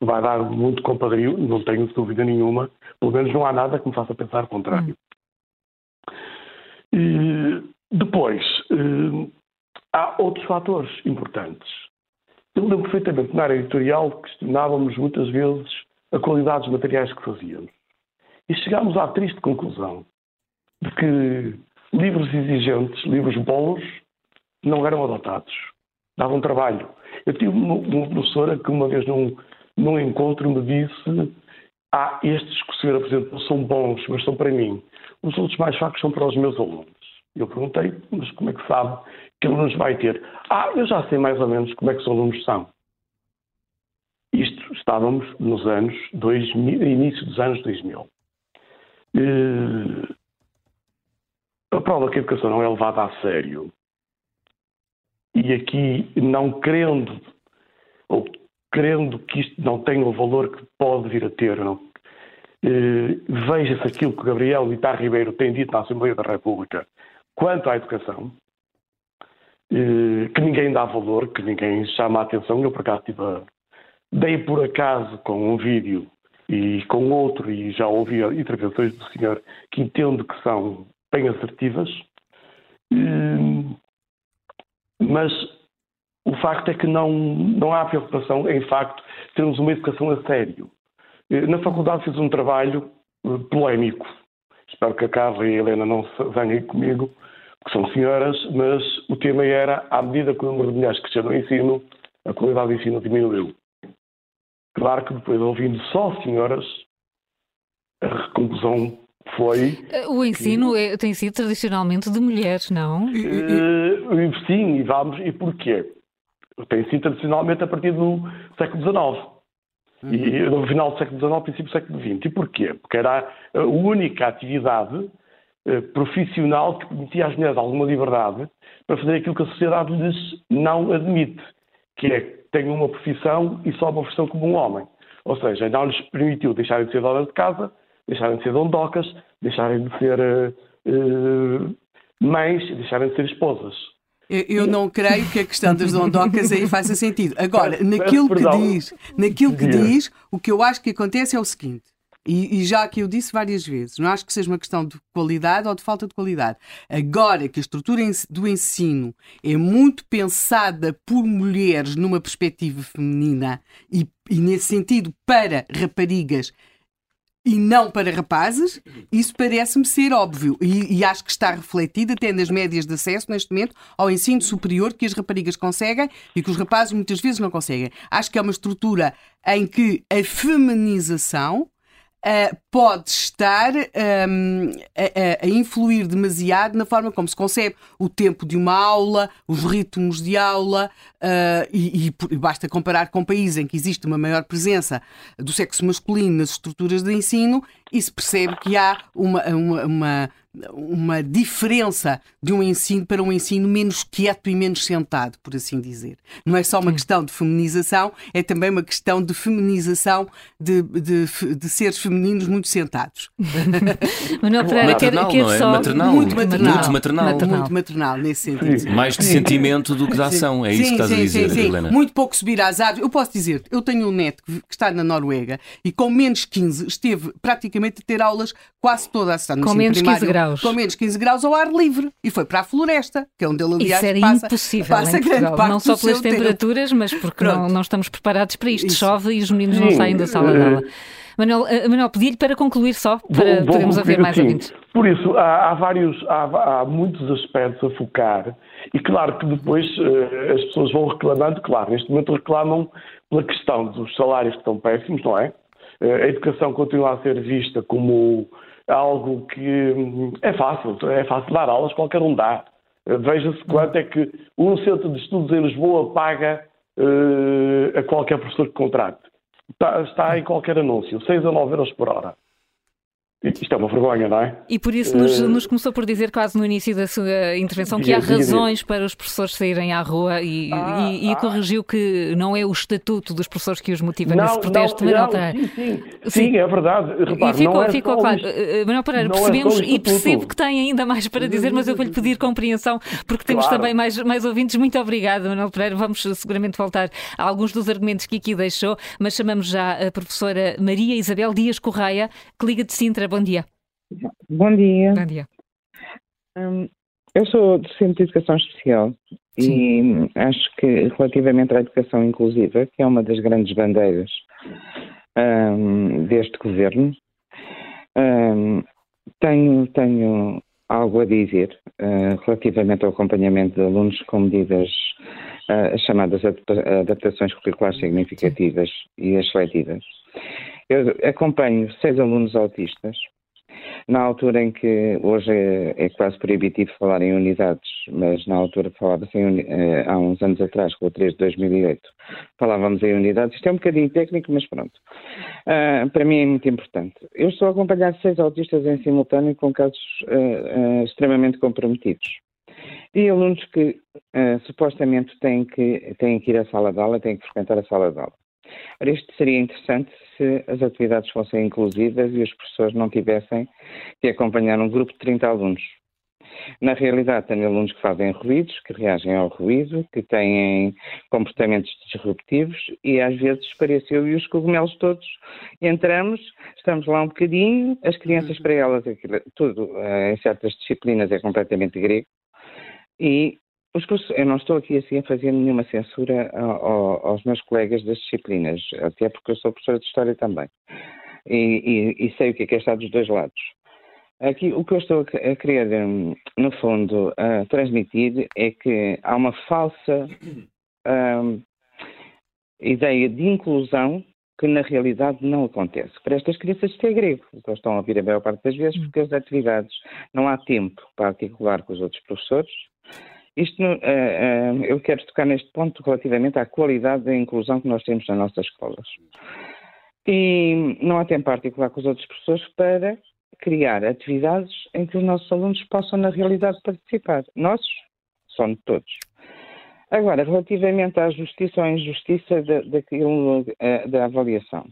Vai dar muito compadrio, não tenho dúvida nenhuma, pelo menos não há nada que me faça pensar o contrário. Hum. E depois, hum, há outros fatores importantes. Eu lembro perfeitamente na área editorial questionávamos muitas vezes a qualidade dos materiais que fazíamos. E chegámos à triste conclusão de que livros exigentes, livros bolos, não eram adotados. Davam trabalho. Eu tive uma, professora que uma vez num, num encontro me disse ah, estes que o senhor apresentou são bons, mas são para mim. Os outros mais fracos são para os meus alunos. Eu perguntei, mas como é que sabe que alunos vai ter? Ah, eu já sei mais ou menos como é que os alunos são. Estávamos nos anos 2000, início dos anos 2000. Uh, a prova que a educação não é levada a sério e aqui não querendo ou querendo que isto não tenha o valor que pode vir a ter, não, uh, veja-se aquilo que Gabriel Vitar Ribeiro tem dito na Assembleia da República quanto à educação, uh, que ninguém dá valor, que ninguém chama a atenção. Eu, por acaso, tive a, Dei por acaso com um vídeo e com outro, e já ouvi intervenções do senhor que entendo que são bem assertivas, hum, mas o facto é que não, não há preocupação em facto termos uma educação a sério. Eh, na faculdade fiz um trabalho eh, polémico. Espero que a Carla e a Helena não venham comigo, que são senhoras, mas o tema era, à medida que o número de mulheres cresceu no ensino, a qualidade do ensino diminuiu. Claro que depois, ouvindo só senhoras, a conclusão foi. O ensino que, é, tem sido tradicionalmente de mulheres, não? Uh, sim, e vamos. E porquê? Tem sido tradicionalmente a partir do século XIX. Uhum. E no final do século XIX, princípio do século XX. E porquê? Porque era a única atividade uh, profissional que permitia às mulheres alguma liberdade para fazer aquilo que a sociedade lhes não admite, que é tenham uma profissão e só uma profissão como um homem. Ou seja, não lhes permitiu deixarem de ser donas de casa, deixarem de ser dondocas, deixarem de ser uh, uh, mães, deixarem de ser esposas. Eu não creio que a questão das dondocas aí faça sentido. Agora, naquilo que diz, naquilo que diz, o que eu acho que acontece é o seguinte: e, e, já que eu disse várias vezes, não acho que seja uma questão de qualidade ou de falta de qualidade. Agora que a estrutura do ensino é muito pensada por mulheres numa perspectiva feminina e, e nesse sentido para raparigas e não para rapazes, isso parece-me ser óbvio e, e, acho que está refletido até nas médias de acesso neste momento ao ensino superior que as raparigas conseguem e que os rapazes muitas vezes não conseguem. Acho que é uma estrutura em que a feminização Uh, pode estar um, a, a, influir demasiado na forma como se concebe o tempo de uma aula, os ritmos de aula, uh, e, e, basta comparar com países em que existe uma maior presença do sexo masculino nas estruturas de ensino e se percebe que há uma, uma, uma uma diferença de um ensino para um ensino menos quieto e menos sentado, por assim dizer. Não é só uma questão de feminização, é também uma questão de feminização de, de, de seres femininos muito sentados. Manuel Pereira quer, quer é? só... Maternal. Muito maternal. Muito maternal. maternal. Muito maternal, nesse sentido. Mais de sentimento do que de ação, é isso sim, que estás sim, a dizer, sim, Helena. Muito pouco subir às árvores. Eu posso dizer, eu tenho um neto que está na Noruega e com menos 15 esteve praticamente a ter aulas quase toda a semana. Com menos primário, 15 graus. Com menos 15 graus ao ar livre. E foi para a floresta, que é onde ele, aliás, Isso era passa, impossível passa em grande parte Não só pelas seu tempo. temperaturas, mas porque não, não, estamos preparados para isto. Isso. Chove e os meninos não Sim, saem da sala eh, de aula. Manuel, uh, Manuel pedi-lhe para concluir só, para vou, vou podermos ouvir mais assim. ouvintes. Por isso, há, há vários, há, há, muitos aspectos a focar e claro que depois uh, as pessoas vão reclamando, claro, neste momento reclamam pela questão dos salários que estão péssimos, não é? Uh, a educação continua a ser vista como algo que hum, é fácil, é fácil dar aulas, qualquer um dá. Uh, Veja-se quanto é que um centro de estudos em Lisboa paga a qualquer professor que contrate. Está, está em qualquer anúncio, 6 a 9 euros por hora. Isto é uma vergonha, não é? E por isso nos, uh... nos, começou por dizer quase no início da sua intervenção que há razões para os professores saírem à rua e, ah, e, e ah. corrigiu que não é o estatuto dos professores que os motiva não, nesse protesto. Não, não, sim, sim, sim, é verdade. Repare, e ficou, é ficou claro. Isto, eh, Manuel Pereira, é percebemos é e percebo que tem ainda mais para dizer, mas eu vou-lhe pedir compreensão porque temos claro. também mais, mais ouvintes. Muito obrigada, Manuel Pereira. Vamos seguramente voltar a alguns dos argumentos que aqui deixou, mas chamamos já a professora Maria Isabel Dias Correia, que liga de Sintra. Bom dia. Bom dia. Bom dia. Um, eu sou docente de Educação Especial Sim. e acho que relativamente à educação inclusiva, que é uma das grandes bandeiras um, deste governo, um, tenho, tenho algo a dizer uh, relativamente ao acompanhamento de alunos com medidas uh, chamadas adaptações curriculares significativas e as seletivas. Eu acompanho seis alunos autistas na altura em que hoje é, é quase proibitivo falar em unidades, mas na altura falava-se eh, há uns anos atrás, com o 3 de 2008, falávamos em unidades. Isto é um bocadinho técnico, mas pronto. Uh, para mim é muito importante. Eu estou a acompanhar seis autistas em simultâneo com casos uh, uh, extremamente comprometidos. E alunos que supostamente têm que, têm que ir à sala de aula, têm que frequentar a sala de aula. Ora, isto seria interessante se as atividades fossem inclusivas e os professores não tivessem que acompanhar um grupo de 30 alunos. Na realidade, tem alunos que fazem ruídos, que reagem ao ruído, que têm comportamentos disruptivos e às vezes pareceu e os cogumelos todos. Entramos, estamos lá um bocadinho, as crianças para elas, tudo eh, em certas disciplinas é completamente grego e eu não estou aqui assim a fazer nenhuma censura ao, aos meus colegas das disciplinas, até porque eu sou professora de História também. E, e, e, sei o que é que é estar dos dois lados. Aqui, o que eu estou a querer, hum, no fundo, a transmitir é que há uma falsa um, ideia de inclusão que na realidade não acontece. Para estas crianças isto é grego, o que eles estão a ouvir a maior parte das vezes, porque as atividades não há tempo para articular com os outros professores, isto, uh, uh, eu quero tocar neste ponto relativamente à qualidade da inclusão que nós temos nas nossas escolas. E não há tempo particular com os outros professores para criar atividades em que os nossos alunos possam, na realidade, participar. Nossos, são de todos. Agora, relativamente à justiça ou injustiça da, uh, da avaliação.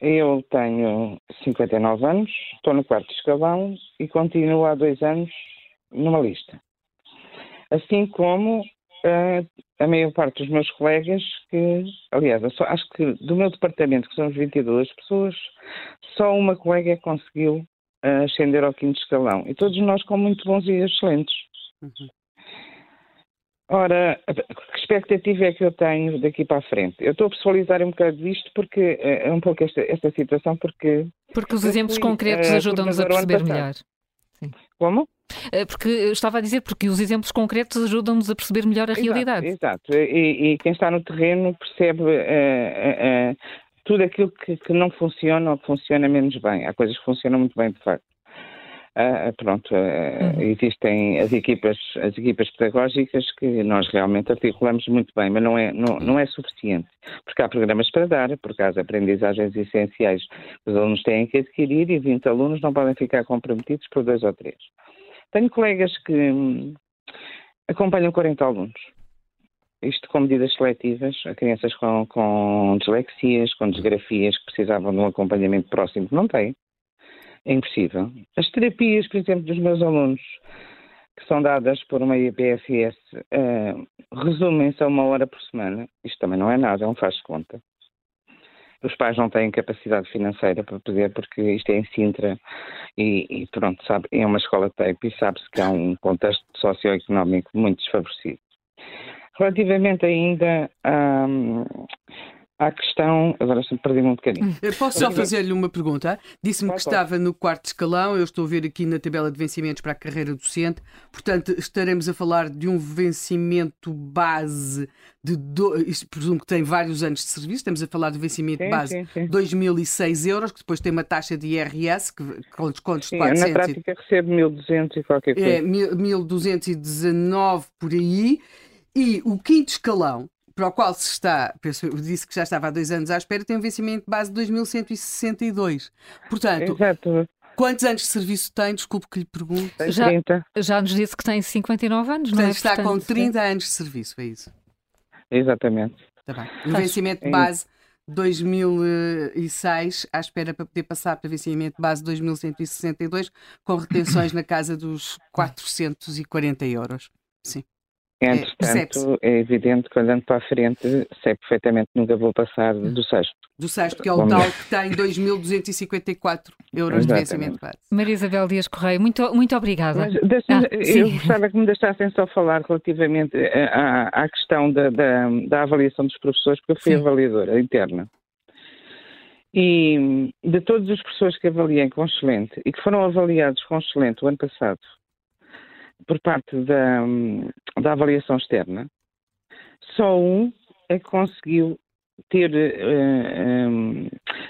Eu tenho 59 anos, estou no quarto escalão e continuo há dois anos numa lista assim como uh, a maior parte dos meus colegas, que, aliás, só, acho que do meu departamento, que somos 22 pessoas, só uma colega conseguiu uh, ascender ao quinto escalão. E todos nós com muito bons e excelentes. Uhum. Ora, que expectativa é que eu tenho daqui para a frente? Eu estou a pessoalizar um bocado isto porque eh, é um pouco esta, esta situação porque... Porque os exemplos fui, concretos ajudam-nos a perceber melhor. Como? Eh, porque estava a dizer, porque os exemplos concretos ajudam-nos a perceber melhor a exato, realidade. Exato, e, e, quem está no terreno percebe uh, uh, uh, tudo aquilo que, que, não funciona ou que funciona menos bem. Há coisas que funcionam muito bem, de facto. Pronto, uhum. existem as equipas, as equipas pedagógicas que nós realmente articulamos muito bem, mas não é, não, não é suficiente, porque há programas para dar, porque há as aprendizagens essenciais que os alunos têm que adquirir e 20 alunos não podem ficar comprometidos por dois ou três. Tenho colegas que hum, acompanham 40 alunos. Isto com medidas seletivas, a crianças com, com dislexias, com desgrafias, que precisavam de um acompanhamento próximo, não têm. É impossível. As terapias, por exemplo, dos meus alunos, que são dadas por uma IPSS, uh, resumem-se a uma hora por semana. Isto também não é nada, é um faz conta os pais não têm capacidade financeira para poder, porque isto é em Sintra e, e pronto, sabe, é uma escola tape e sabe-se que há um contexto socioeconómico muito desfavorecido. Relativamente ainda à questão. Agora perdi-me um bocadinho. Eu posso só fazer-lhe uma pergunta? Disse-me que estava no quarto escalão, eu estou a ver aqui na tabela de vencimentos para a carreira docente, portanto, estaremos a falar de um vencimento base de. Do... Isto presumo que tem vários anos de serviço, estamos a falar de vencimento sim, base sim. 2006 euros, que depois tem uma taxa de IRS, que, com descontos Sim, de 400. na prática recebo 1.200 e qualquer coisa. É, mil- 1219 por aí. E o quinto escalão, para o qual se está, penso, eu disse que já estava há dois anos à espera, tem um vencimento de base de 2162. Portanto, Exato, quantos anos de serviço tem? Desculpe que lhe pergunte. Já- 30. Já nos disse que tem 59 anos, não Portanto, é? está com Portanto, 30 anos de serviço, é isso. Exatamente. Está bem. O vencimento de base 2006, à espera para poder passar para vencimento de base 2162, com retenções na casa dos 440 euros. Sim. Percebe-se. Entretanto, é, evidente que olhando para a frente, sei perfeitamente que nunca vou passar do sexto. Do sexto, que é o Vamos tal ver. que tem 2.254 euros de Exatamente. vencimento de base. Maria Isabel Dias Correia, muito, muito obrigada. Mas Ah, sim. eu gostava que me deixassem só falar relativamente eh, à, à questão da, da, da avaliação dos professores, porque eu fui Sim. avaliadora interna. E hum, de todos os professores que avaliei com excelente e que foram avaliados com excelente o ano passado, por parte da, hum, da avaliação externa, só um é que conseguiu ter, eh, hum,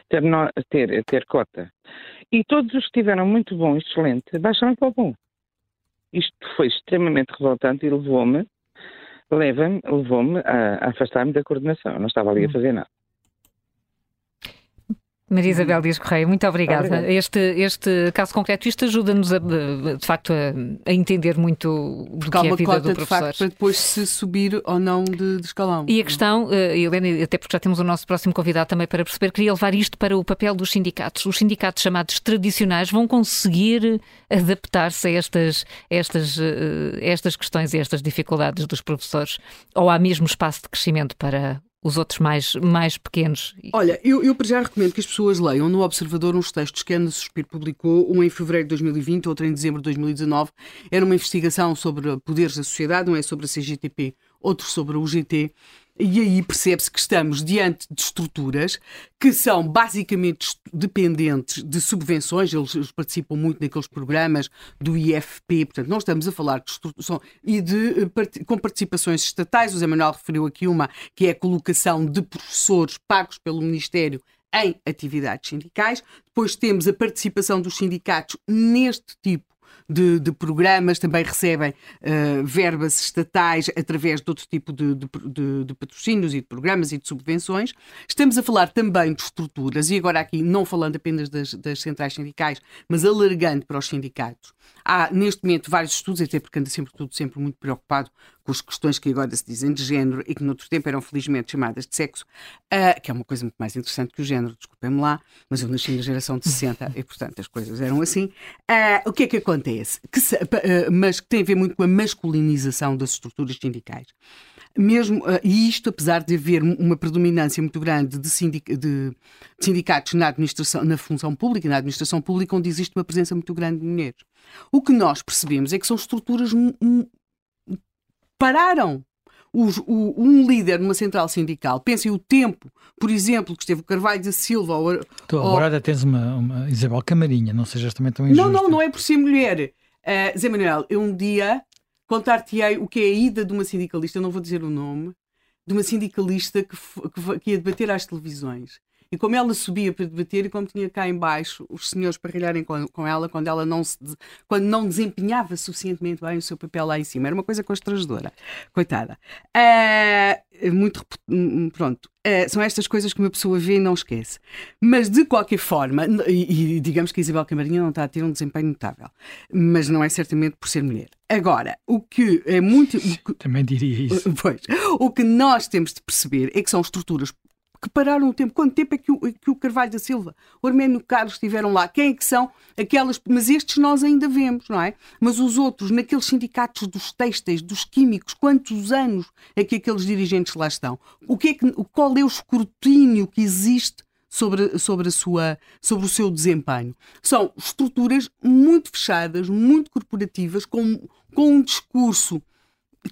ter, ter, ter cota. E todos os que tiveram muito bom excelente baixaram para o bom. Isto foi extremamente revoltante e levou-me, leva-me, levou-me a, a afastar-me da coordenação. Eu não estava ali a fazer nada. Maria Isabel Dias Correia, muito obrigada. Este, este caso concreto, isto ajuda-nos de facto a, a entender muito do que é a vida cota do de professor. facto para depois se subir ou não de, de escalão. E a questão, eh, Helena, até porque já temos o nosso próximo convidado também para perceber, queria levar isto para o papel dos sindicatos. Os sindicatos chamados tradicionais vão conseguir adaptar-se a estas, estas, eh, estas questões e estas dificuldades dos professores? Ou há mesmo espaço de crescimento para os outros mais, mais pequenos? Olha, eu, eu já recomendo que as pessoas leiam no Observador uns textos que a Ana Suspiro publicou, um em fevereiro de 2020, outro em dezembro de 2019. Era uma investigação sobre poderes da sociedade, um é sobre a CGTP, outro sobre a UGT. E aí percebe-se que estamos diante de estruturas que são basicamente dependentes de subvenções, eles, participam muito naqueles programas do IFP, portanto, não estamos a falar de estru- são- e de, eh, com participações estatais. O Zé Manuel referiu aqui uma, que é a colocação de professores pagos pelo Ministério em atividades sindicais. Depois temos a participação dos sindicatos neste tipo de, de programas, também recebem eh, verbas estatais através de outro tipo de, de- de- patrocínios e de programas e de subvenções. Estamos a falar também de estruturas, e agora aqui não falando apenas das, das centrais sindicais, mas alargando para os sindicatos. Há neste momento vários estudos, até porque anda sempre tudo sempre muito preocupado com as questões que agora se dizem de género e que noutro tempo eram felizmente chamadas de sexo, ah, que é uma coisa muito mais interessante que o género, desculpem-me lá, mas eu nasci na geração de 60 e portanto as coisas eram assim. Ah, o que é que acontece? Que se- ah, mas que tem a ver muito com a masculinização das estruturas sindicais. Mesmo, ah, e isto apesar de haver uma predominância muito grande de, sindic- de- de sindicatos na administração, na função pública na administração pública, onde existe uma presença muito grande de mulheres. O que nós percebemos é que são estruturas pararam. Os- o- um líder numa central sindical, pensem o tempo, por exemplo, que esteve o Carvalho da Silva ou, Tu ou- agora até tens uma, uma Isabel Camarinha, não sejas também tão injusta. não, não, não é por ser mulher. Uh, Zé Manuel, eu um dia contar-te-ei o que é a ida de uma sindicalista, não vou dizer o nome, de uma sindicalista que, que, que ia debater às televisões. E como ela subia para debater e como tinha cá em baixo os senhores para rilharem com, com ela quando ela não se quando não desempenhava suficientemente bem o seu papel lá em cima. Era uma coisa constrangedora. Coitada. Ah, muito hum, pronto. Ah, são estas coisas que uma pessoa vê e não esquece. Mas de qualquer forma, e, e digamos que a Isabel Camarinha não está a ter um desempenho notável, mas não é certamente por ser mulher. Agora, o que é muito. que- Também diria isso. Pois. O que nós temos de perceber é que são estruturas que pararam o tempo. Quanto tempo é que o, que o Carvalho da Silva, o Arménio Carlos estiveram lá? Quem é que são aquelas. Mas estes nós ainda vemos, não é? Mas os outros, naqueles sindicatos dos têxteis, dos químicos, quantos anos é que aqueles dirigentes lá estão? O que é que, qual é o escrutínio que existe sobre, sobre, a sua, sobre o seu desempenho. São estruturas muito fechadas, muito corporativas, com, com um discurso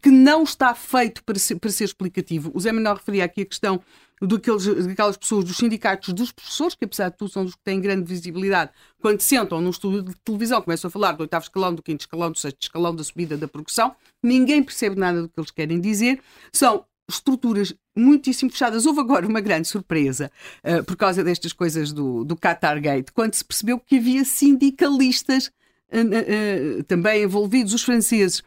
que não está feito para ser, para ser explicativo. O Zé Manuel referia aqui a questão daqueles, daquelas pessoas, dos sindicatos dos professores, que apesar de tudo são os que têm grande visibilidade, quando sentam num estúdio de televisão, começam a falar do oitavo escalão, do quinto escalão, do sexto escalão, da subida da progressão, ninguém percebe nada do que eles querem dizer. São estruturas muitíssimo fechadas. Houve agora uma grande surpresa uh, por causa destas coisas do, do Qatar Gate, quando se percebeu que havia sindicalistas uh, uh, também envolvidos, os franceses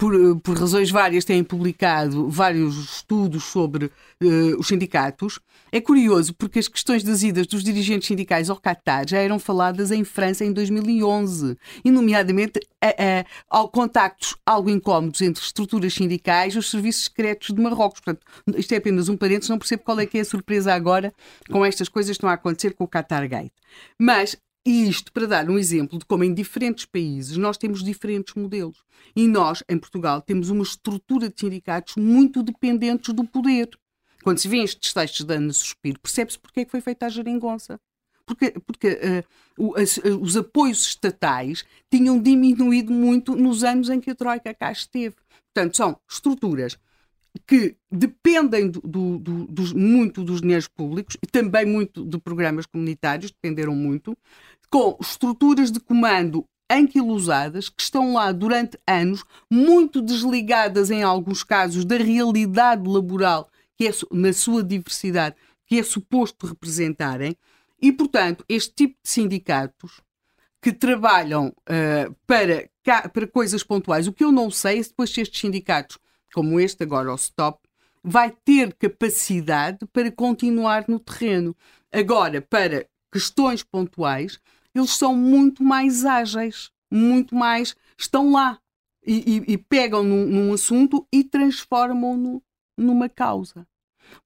por, por, razões várias, têm publicado vários estudos sobre uh, os sindicatos. É curioso porque as questões das idas dos dirigentes sindicais ao Qatar já eram faladas em França em 2011, e nomeadamente a, a, contactos algo incómodos entre estruturas sindicais e os serviços secretos de Marrocos. Portanto, isto é apenas um parênteses, não percebo qual é que é a surpresa agora com estas coisas que estão a acontecer com o Qatar Gate. Mas e isto para dar um exemplo de como em diferentes países nós temos diferentes modelos. E nós, em Portugal, temos uma estrutura de sindicatos muito dependentes do poder. Quando se vê estes textos de Ana Suspiro, percebe-se porque é que foi feita a geringonça. Porque, porque uh, o, as, os apoios estatais tinham diminuído muito nos anos em que a Troika cá esteve. Portanto, são estruturas que dependem do, do, do, muito dos dinheiros públicos e também muito de programas comunitários, dependeram muito, com estruturas de comando anquilosadas que estão lá durante anos, muito desligadas em alguns casos da realidade laboral, que é na sua diversidade, que é suposto representarem, e portanto, este tipo de sindicatos que trabalham uh, para, para coisas pontuais, o que eu não sei é depois se estes sindicatos como este, agora o Stop, vai ter capacidade para continuar no terreno. Agora, para questões pontuais, eles são muito mais ágeis, muito mais. estão lá e, e, e pegam num, num, assunto e transformam-no numa causa.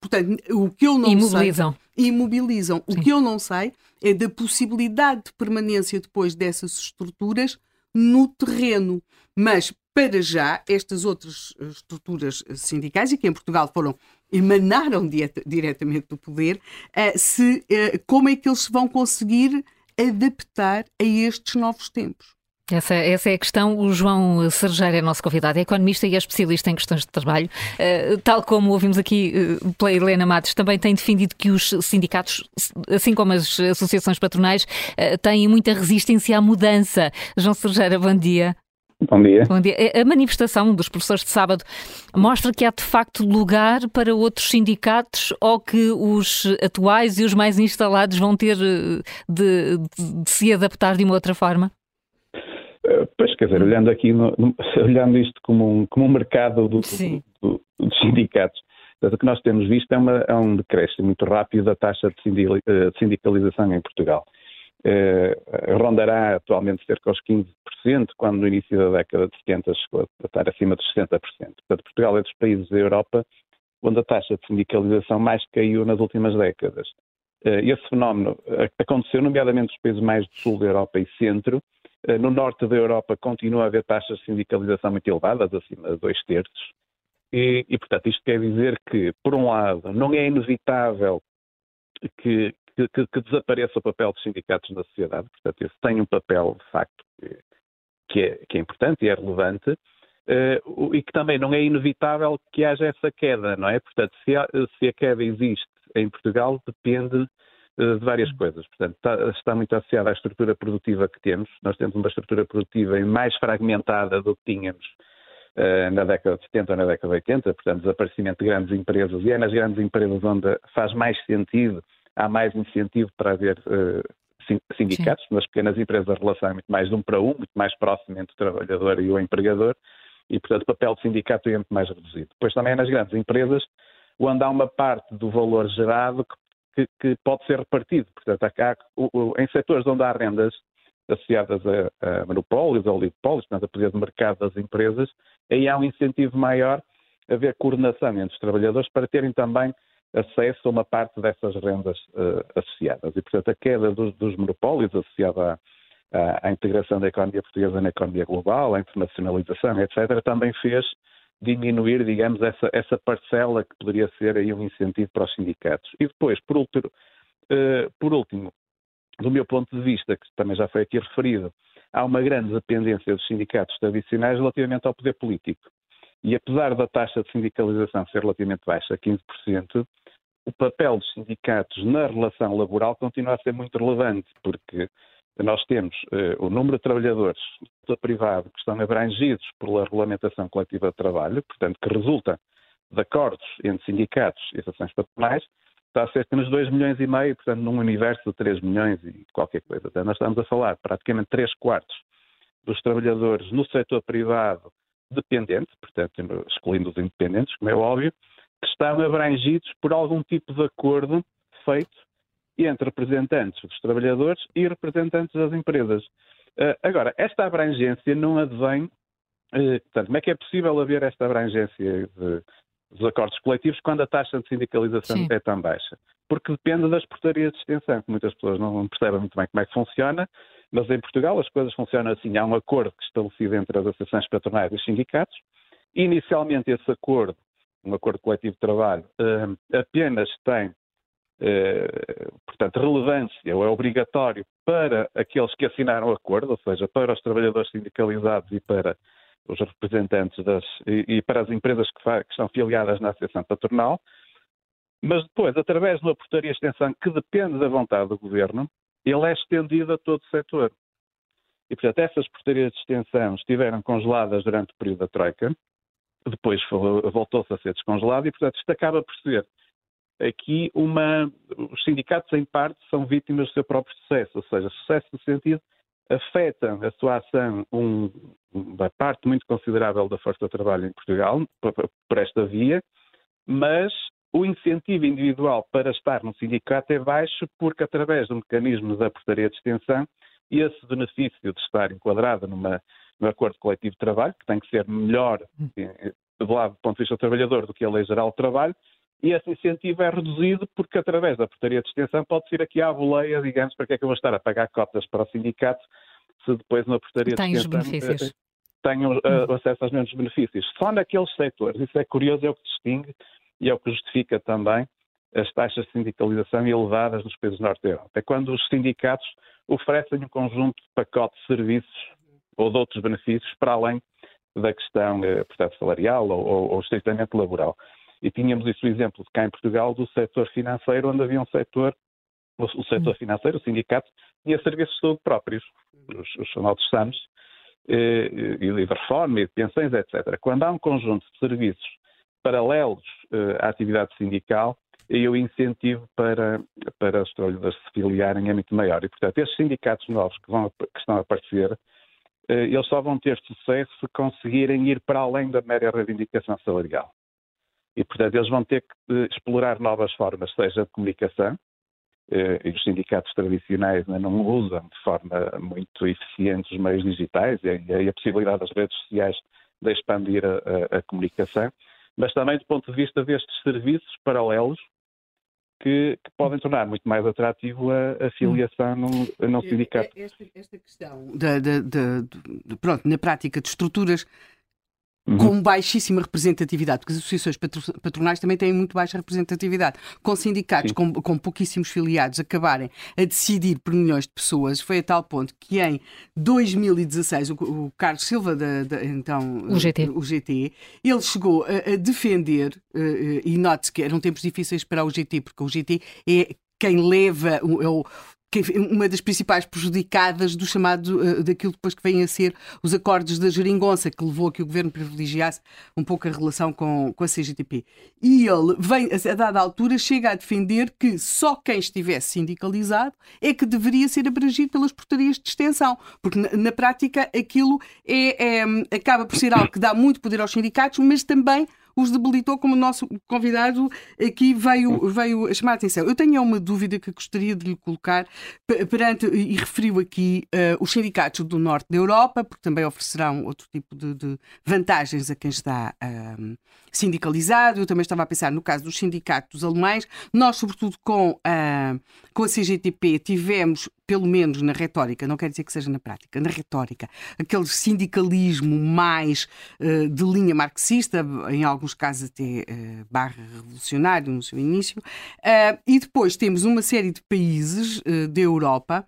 Portanto, o que eu não imobilizam. sei. Imobilizam. O que eu não sei é da possibilidade de permanência depois dessas estruturas no terreno. Mas para já, estas outras eh, estruturas eh, sindicais, e que em Portugal foram emanaram diretamente do poder, eh, se, como é que eles vão conseguir adaptar a estes novos tempos? Essa, essa, é a questão. O João Sergeira é nosso convidado, é economista e é especialista em questões de trabalho. Uh, tal como ouvimos aqui uh, pela Helena Matos, também tem defendido que os sindicatos, assim como as associações patronais, uh, têm muita resistência à mudança. João Sergeira, bom dia. Bom dia. Bom dia. A manifestação dos professores de sábado mostra que há de facto lugar para outros sindicatos ou que os atuais e os mais instalados vão ter eh, de, de, de se adaptar de uma outra forma? Eh, pois, quer dizer, olhando aqui, no, olhando isto como um, como um mercado do, do, do, dos sindicatos, o que nós temos visto é, uma, é um decréscimo muito rápido da taxa de eh, sindicalização em Portugal rondará atualmente cerca aos 15%, quando no início da década de 70 chegou a estar acima dos 60%. Portanto, Portugal é dos países da Europa onde a taxa de sindicalização mais caiu nas últimas décadas. Eh, esse fenómeno aconteceu, nomeadamente nos países mais do sul da Europa e centro. Eh, no norte da Europa continua a haver taxas de sindicalização muito elevadas, acima de dois terços. E, e, portanto, isto quer dizer que, por um lado, não é inevitável que, que, que, que, desapareça o papel dos sindicatos na sociedade. Portanto, esse tem um papel, de facto, que é, que é importante e é relevante, uh, e que também não é inevitável que haja essa queda, não é? Portanto, se a, se a queda existe em Portugal, depende uh, de várias coisas. Portanto, está, está, muito associada à estrutura produtiva que temos. Nós temos uma estrutura produtiva mais fragmentada do que tínhamos uh, na década de 70 ou na década de 80, portanto, desaparecimento de grandes empresas, e é nas grandes empresas onde faz mais sentido há mais incentivo para haver uh, sindicatos. Sim. Nas pequenas empresas a relação é muito mais de um para um, muito mais próximo entre o trabalhador e o empregador, e portanto o papel do sindicato é muito mais reduzido. Depois também é nas grandes empresas, onde há uma parte do valor gerado que, que, pode ser repartido. Portanto, há, em setores onde há rendas associadas a, a monopólios, a oligopólios, portanto, a poder de mercado das empresas, aí há um incentivo maior a haver coordenação entre os trabalhadores para terem também acesso a uma parte dessas rendas uh, associadas. E, portanto, a queda dos, dos monopólios associada à, à, integração da economia portuguesa na economia global, à internacionalização, etc., também fez diminuir, digamos, essa, essa parcela que poderia ser aí um incentivo para os sindicatos. E depois, por, último, uh, por último, do meu ponto de vista, que também já foi aqui referido, há uma grande dependência dos sindicatos tradicionais relativamente ao poder político. E apesar da taxa de sindicalização ser relativamente baixa, 15%, o papel dos sindicatos na relação laboral continua a ser muito relevante, porque nós temos uh, o número de trabalhadores do privado que estão abrangidos pela regulamentação coletiva de trabalho, portanto, que resulta de acordos entre sindicatos e associações patronais, está cerca de 2 milhões e meio, portanto, num universo de 3 milhões e qualquer coisa. Então, nós estamos a falar praticamente 3 quartos dos trabalhadores no setor privado dependente, portanto, excluindo os independentes, como é óbvio, estão abrangidos por algum tipo de acordo feito entre representantes dos trabalhadores e representantes das empresas. Uh, agora, esta abrangência não advém. Uh, portanto, como é que é possível haver esta abrangência de, dos acordos coletivos quando a taxa de sindicalização Sim. é tão baixa? Porque depende das portarias de extensão, que muitas pessoas não percebem muito bem como é que funciona, mas em Portugal as coisas funcionam assim. Há um acordo que estabelecido entre as associações patronais e os sindicatos. Inicialmente, esse acordo, um acordo coletivo de trabalho, uh, apenas tem eh, portanto, relevância ou é obrigatório para aqueles que assinaram o acordo, ou seja, para os trabalhadores sindicalizados e para os representantes das, e, para as empresas que, que, filiadas na Associação Patronal, mas depois, através de uma portaria de extensão que depende da vontade do Governo, ele é estendido a todo o setor. E, portanto, essas portarias de extensão estiveram congeladas durante o período da Troika, depois voltou-se a ser descongelado e, portanto, isto acaba por ser aqui uma. Os sindicatos, em parte, são vítimas do seu próprio sucesso, ou seja, sucesso no sentido afetam a sua ação um, uma parte muito considerável da força de trabalho em Portugal por, esta via, mas o incentivo individual para estar no sindicato é baixo porque, através do mecanismo da portaria de extensão, esse benefício de estar enquadrado numa, num acordo coletivo de trabalho, que tem que ser melhor eh, do lado do ponto de vista do trabalhador do que a lei geral do trabalho, e esse incentivo é reduzido porque, através da portaria de extensão, pode ser aqui à boleia, digamos, para que é que eu vou estar a pagar cotas para o sindicato se depois na portaria Tem de extensão os benefícios. Eh, tenho uh, hum. acesso aos mesmos benefícios. Só naqueles setores, isso é curioso, é o que distingue e é o que justifica também as taxas de sindicalização elevadas nos países norte da Europa. É quando os sindicatos oferecem um conjunto de pacotes de serviços ou de outros benefícios para além da questão, eh, portanto, salarial ou, ou, ou estritamente laboral. E tínhamos isso, o exemplo de cá em Portugal, do setor financeiro, onde havia um setor, o, o setor hum. financeiro, o sindicato, tinha serviços de saúde próprios, os, os chamados SAMs, eh, e, de reforma e de pensões, etc. Quando há um conjunto de serviços paralelos eh, à atividade sindical, e o incentivo para, para os trabalhadores se filiarem é muito maior. E, portanto, estes sindicatos novos que, vão, que estão a aparecer, eles só vão ter sucesso se conseguirem ir para além da mera reivindicação salarial. E, portanto, eles vão ter que eh, explorar novas formas, seja de comunicação, eh, e os sindicatos tradicionais ainda não usam de forma muito eficiente os meios digitais e a, possibilidade das redes sociais de expandir a, a, a comunicação, mas também do ponto de vista destes serviços paralelos que, que, podem tornar muito mais atrativo a, a filiação num, num sindicato. Esta, esta questão, de, de, de, pronto, na prática, de estruturas Uhum. com baixíssima representatividade, porque as associações patronais também têm muito baixa representatividade, com sindicatos com, com, pouquíssimos filiados acabarem a decidir por milhões de pessoas, foi a tal ponto que em 2016 o, o Carlos Silva, da, da, então o GT. o GT, ele chegou a, a defender, uh, e note-se que eram tempos difíceis para o GT, porque o GT é quem leva, é o, uma das principais prejudicadas do chamado, uh, daquilo depois que vem a ser os acordos da geringonça, que levou a que o governo privilegiasse um pouco a relação com, com a CGTP. E ele vem, a dada altura, chega a defender que só quem estivesse sindicalizado é que deveria ser abrangido pelas portarias de extensão, porque na, na prática aquilo é, é, acaba por ser algo que dá muito poder aos sindicatos, mas também os debilitou, como o nosso convidado aqui veio, veio chamar a atenção. Eu tenho uma dúvida que gostaria de lhe colocar perante, e referiu aqui uh, os sindicatos do norte da Europa, porque também oferecerão outro tipo de, de vantagens a quem está uh, sindicalizado. Eu também estava a pensar no caso dos sindicatos alemães. Nós, sobretudo com, uh, com a CGTP, tivemos pelo menos na retórica, não quer dizer que seja na prática, na retórica, aquele sindicalismo mais uh, de linha marxista, em alguns casos até uh, barra revolucionário no seu início, uh, e depois temos uma série de países da Europa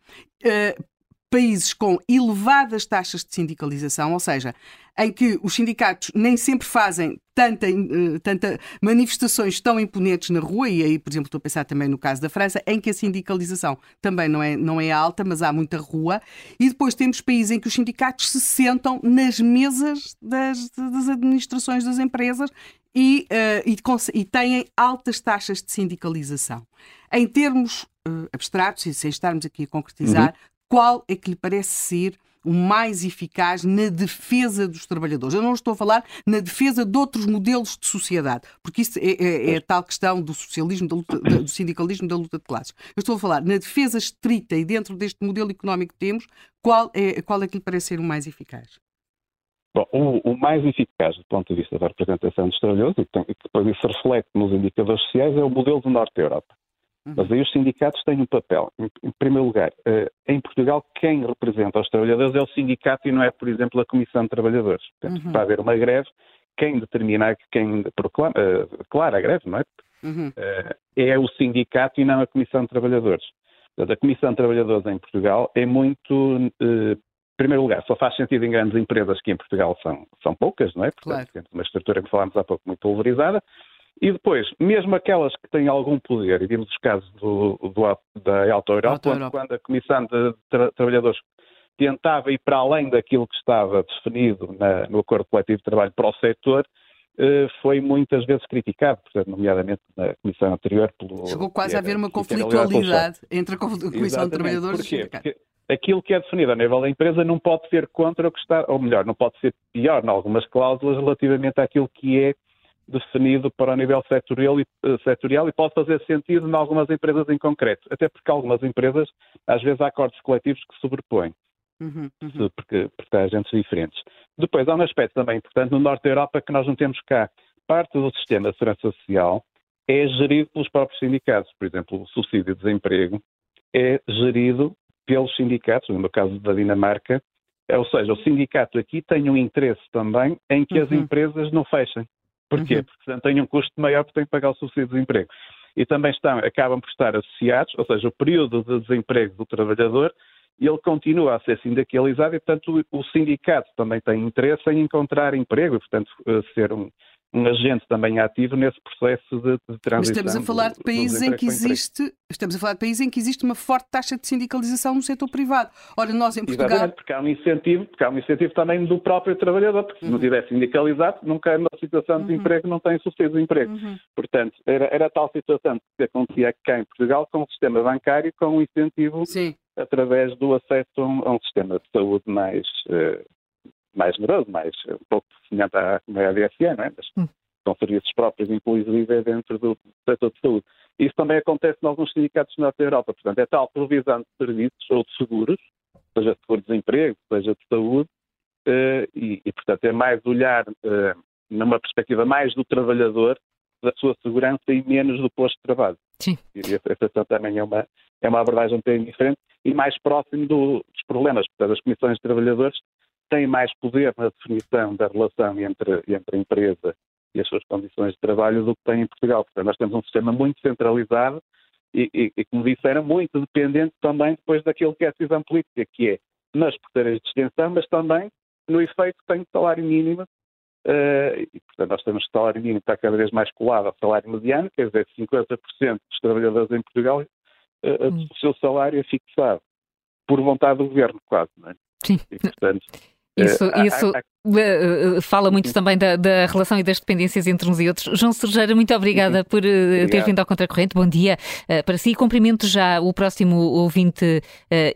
países com elevadas taxas de sindicalização, ou seja, em que os sindicatos nem sempre fazem tanta, uh, tanta manifestações tão imponentes na rua, e aí, por exemplo, estou a pensar também no caso da França, em que a sindicalização também não é, não é alta, mas há muita rua, e depois temos países em que os sindicatos se sentam nas mesas das, das administrações das empresas e, uh, e, e, têm altas taxas de sindicalização. Em termos uh, abstratos, e sem estarmos aqui a concretizar, uhum. Qual é que lhe parece ser o mais eficaz na defesa dos trabalhadores. Eu não estou a falar na defesa de outros modelos de sociedade, porque isso é, é, é a tal questão do socialismo, luta, do sindicalismo, da luta de classes. Eu estou a falar na defesa estrita e dentro deste modelo económico que temos, qual é, qual é que lhe parece ser o mais eficaz? Bom, o, o, mais eficaz do ponto de vista da representação dos trabalhadores, e que depois isso reflete nos indicadores sociais, é o modelo do Norte da Europa. Uhum. Mas aí os sindicatos têm um papel. Em, primeiro lugar, uh, em Portugal, quem representa os trabalhadores é o sindicato e não é, por exemplo, a Comissão de Trabalhadores. Portanto, uhum. para haver uma greve, quem determina, quem proclama, uh, declara a greve, não é? Uhum. Uh, é o sindicato e não a Comissão de Trabalhadores. Portanto, a Comissão de Trabalhadores em Portugal é muito em primeiro lugar, só faz sentido em grandes empresas que em Portugal são, são poucas, não é? Portanto, claro. uma estrutura que falámos há pouco muito pulverizada. E depois, mesmo aquelas que têm algum poder, e vimos os casos do, do, da Alta Europa, Alta quando a Comissão de Tra Trabalhadores tentava ir para além daquilo que estava definido na, no Acordo Coletivo de Trabalho para o setor, eh, foi muitas vezes criticado, portanto, nomeadamente na Comissão anterior. Pelo, Chegou quase a haver uma conflitualidade entre a Comissão Exatamente. de Trabalhadores Porquê? e o Porque aquilo que é definido a nível da empresa não pode ser contra o que está, ou melhor, não pode ser pior em algumas cláusulas relativamente àquilo que é definido para o nível setorial e, uh, setorial e pode fazer sentido em algumas empresas em concreto, até porque algumas empresas, às vezes, há acordos coletivos que se sobrepõem, uhum, uhum. Porque, porque há agentes diferentes. Depois, há um aspecto também importante no Norte da Europa que nós não temos cá. Parte do sistema de segurança social é gerido pelos próprios sindicatos. Por exemplo, o subsídio de desemprego é gerido pelos sindicatos, no caso da Dinamarca, ou seja, o sindicato aqui tem um interesse também em que uhum. as empresas não fechem. Porquê? Uhum. Porque têm um custo maior porque têm que pagar o subsídio de desemprego. E também estão, acabam por estar associados, ou seja, o período de desemprego do trabalhador, ele continua a ser sindicalizado e, portanto, o, o sindicato também tem interesse em encontrar emprego e, portanto, eh, ser um, um agente também ativo nesse processo de, de transição. Mas estamos a falar de países em que existe, estamos a falar de países em que existe uma forte taxa de sindicalização no setor privado. Ora, nós em Portugal... Exatamente, porque há um incentivo, porque há um incentivo também do próprio trabalhador, porque se uhum. não tiver sindicalizado, nunca numa situação de uhum. emprego não tem subsídio de emprego. Uhum. Portanto, era, era tal situação que acontecia cá em Portugal com o sistema bancário com um incentivo Sim. através do acesso a um, a um sistema de saúde mais uh, mais generoso, mais um pouco semelhante à, à DSE, não é? Mas hum. são serviços próprios, inclusive, dentro do setor de saúde. Isso também acontece em alguns sindicatos na Europa. Portanto, é tal provisão de serviços ou de seguros, seja de seguro-desemprego, seja de saúde, uh, e, e, portanto, é mais olhar uh, numa perspectiva mais do trabalhador, da sua segurança e menos do posto de trabalho. Sim. E essa também é uma, é uma abordagem um bocadinho diferente e mais próximo do, dos problemas. Portanto, as comissões de trabalhadores tem mais poder na definição da relação entre, entre a empresa e as suas condições de trabalho do que tem em Portugal. Portanto, nós temos um sistema muito centralizado e, e, e como disse, era muito dependente também depois daquilo que é a decisão política, que é nas porteiras de extensão, mas também no efeito que tem o salário mínimo. Uh, e, portanto, nós temos o salário mínimo que está cada vez mais colado ao salário mediano, quer dizer, 50% dos trabalhadores em Portugal, uh, hum. o seu salário é fixado por vontade do governo, quase. Não é? Sim. E, portanto, isso, uh, isso uh, fala muito também da, da, relação e das dependências entre uns e outros. João Sergeira, muito obrigada por uh, ter vindo ao Contracorrente. Bom dia para si. Cumprimento já o próximo ouvinte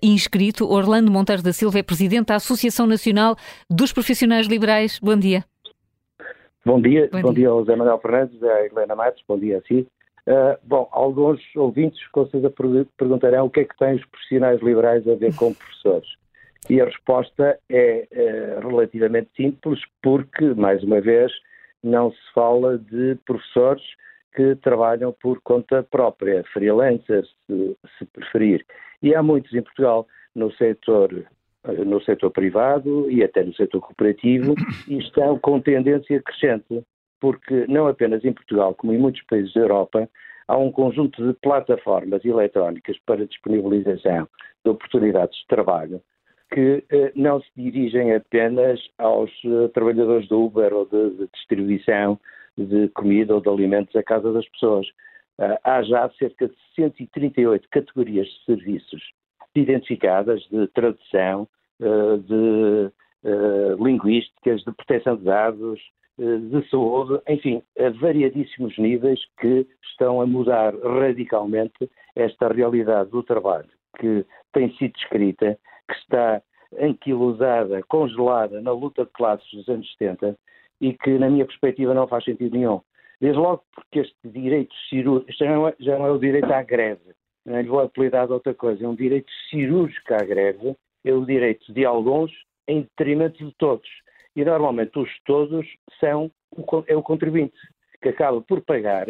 inscrito. Orlando Monteiro da Silva é presidente da Associação Nacional dos Profissionais Liberais. Bom dia. Bom dia. Bom, bom dia. dia ao José Manuel Fernandes, à Helena Matos. Bom dia a si. bom, alguns ouvintes com certeza perguntarão o que é que têm os profissionais liberais a ver com professores. E a resposta é, é relativamente simples, porque, mais uma vez, não se fala de professores que trabalham por conta própria, freelancers, se, se, preferir. E há muitos em Portugal no setor, no setor privado e até no setor cooperativo e estão com tendência crescente, porque não apenas em Portugal, como em muitos países da Europa, há um conjunto de plataformas eletrónicas para disponibilização de oportunidades de trabalho que eh, não se dirigem apenas aos eh, trabalhadores do Uber ou de, de, distribuição de comida ou de alimentos à casa das pessoas. Uh, há já cerca de 138 categorias de serviços identificadas de tradução, uh, de uh, linguísticas, de proteção de dados, de saúde, enfim, a variadíssimos níveis que estão a mudar radicalmente esta realidade do trabalho que tem sido escrita que está anquilosada, congelada na luta de classes dos anos 70 e que, na minha perspectiva, não faz sentido nenhum. Desde logo porque este direito cirúrgico, já não, é, já não é o direito à greve, não lhe vou apelidar de outra coisa, é um direito cirúrgico à greve, é o direito de alguns em detrimento de todos. E normalmente os todos são o, é o contribuinte, que acaba por pagar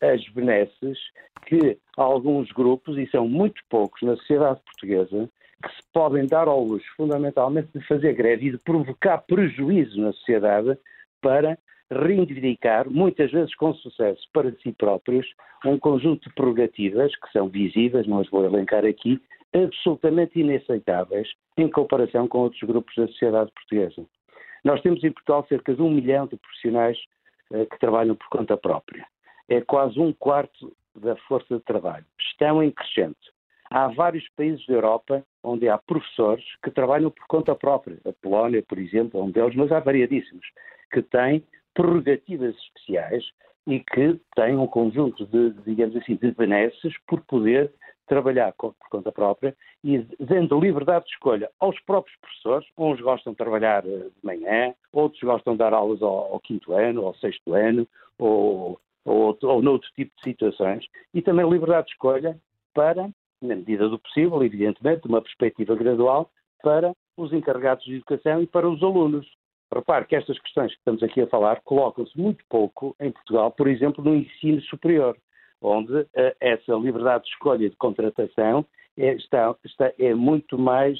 as benesses que alguns grupos, e são muito poucos na sociedade portuguesa, que se podem dar ao luxo, fundamentalmente, de fazer greve e de provocar prejuízo na sociedade para reivindicar, muitas vezes com sucesso para si próprios, um conjunto de prerrogativas que são visíveis, não as vou elencar aqui, absolutamente inaceitáveis em comparação com outros grupos da sociedade portuguesa. Nós temos em Portugal cerca de um milhão de profissionais uh, que trabalham por conta própria. É quase um quarto da força de trabalho. Estão em crescente. Há vários países da Europa onde há professores que trabalham por conta própria. A Polónia, por exemplo, é um deles, mas há variadíssimos, que têm prerrogativas especiais e que têm um conjunto de, digamos assim, de benesses por poder trabalhar por conta própria e dando liberdade de escolha aos próprios professores. Uns gostam de trabalhar eh, de manhã, outros gostam de dar aulas ao, ao quinto ano, ao sexto ano, ou, ou, ou noutro tipo de situações. E também liberdade de escolha para na medida do possível, evidentemente, uma perspectiva gradual para os encarregados de educação e para os alunos. Repare que estas questões que estamos aqui a falar colocam-se muito pouco em Portugal, por exemplo, no ensino superior, onde uh, essa liberdade de escolha de contratação é, está, está, é muito mais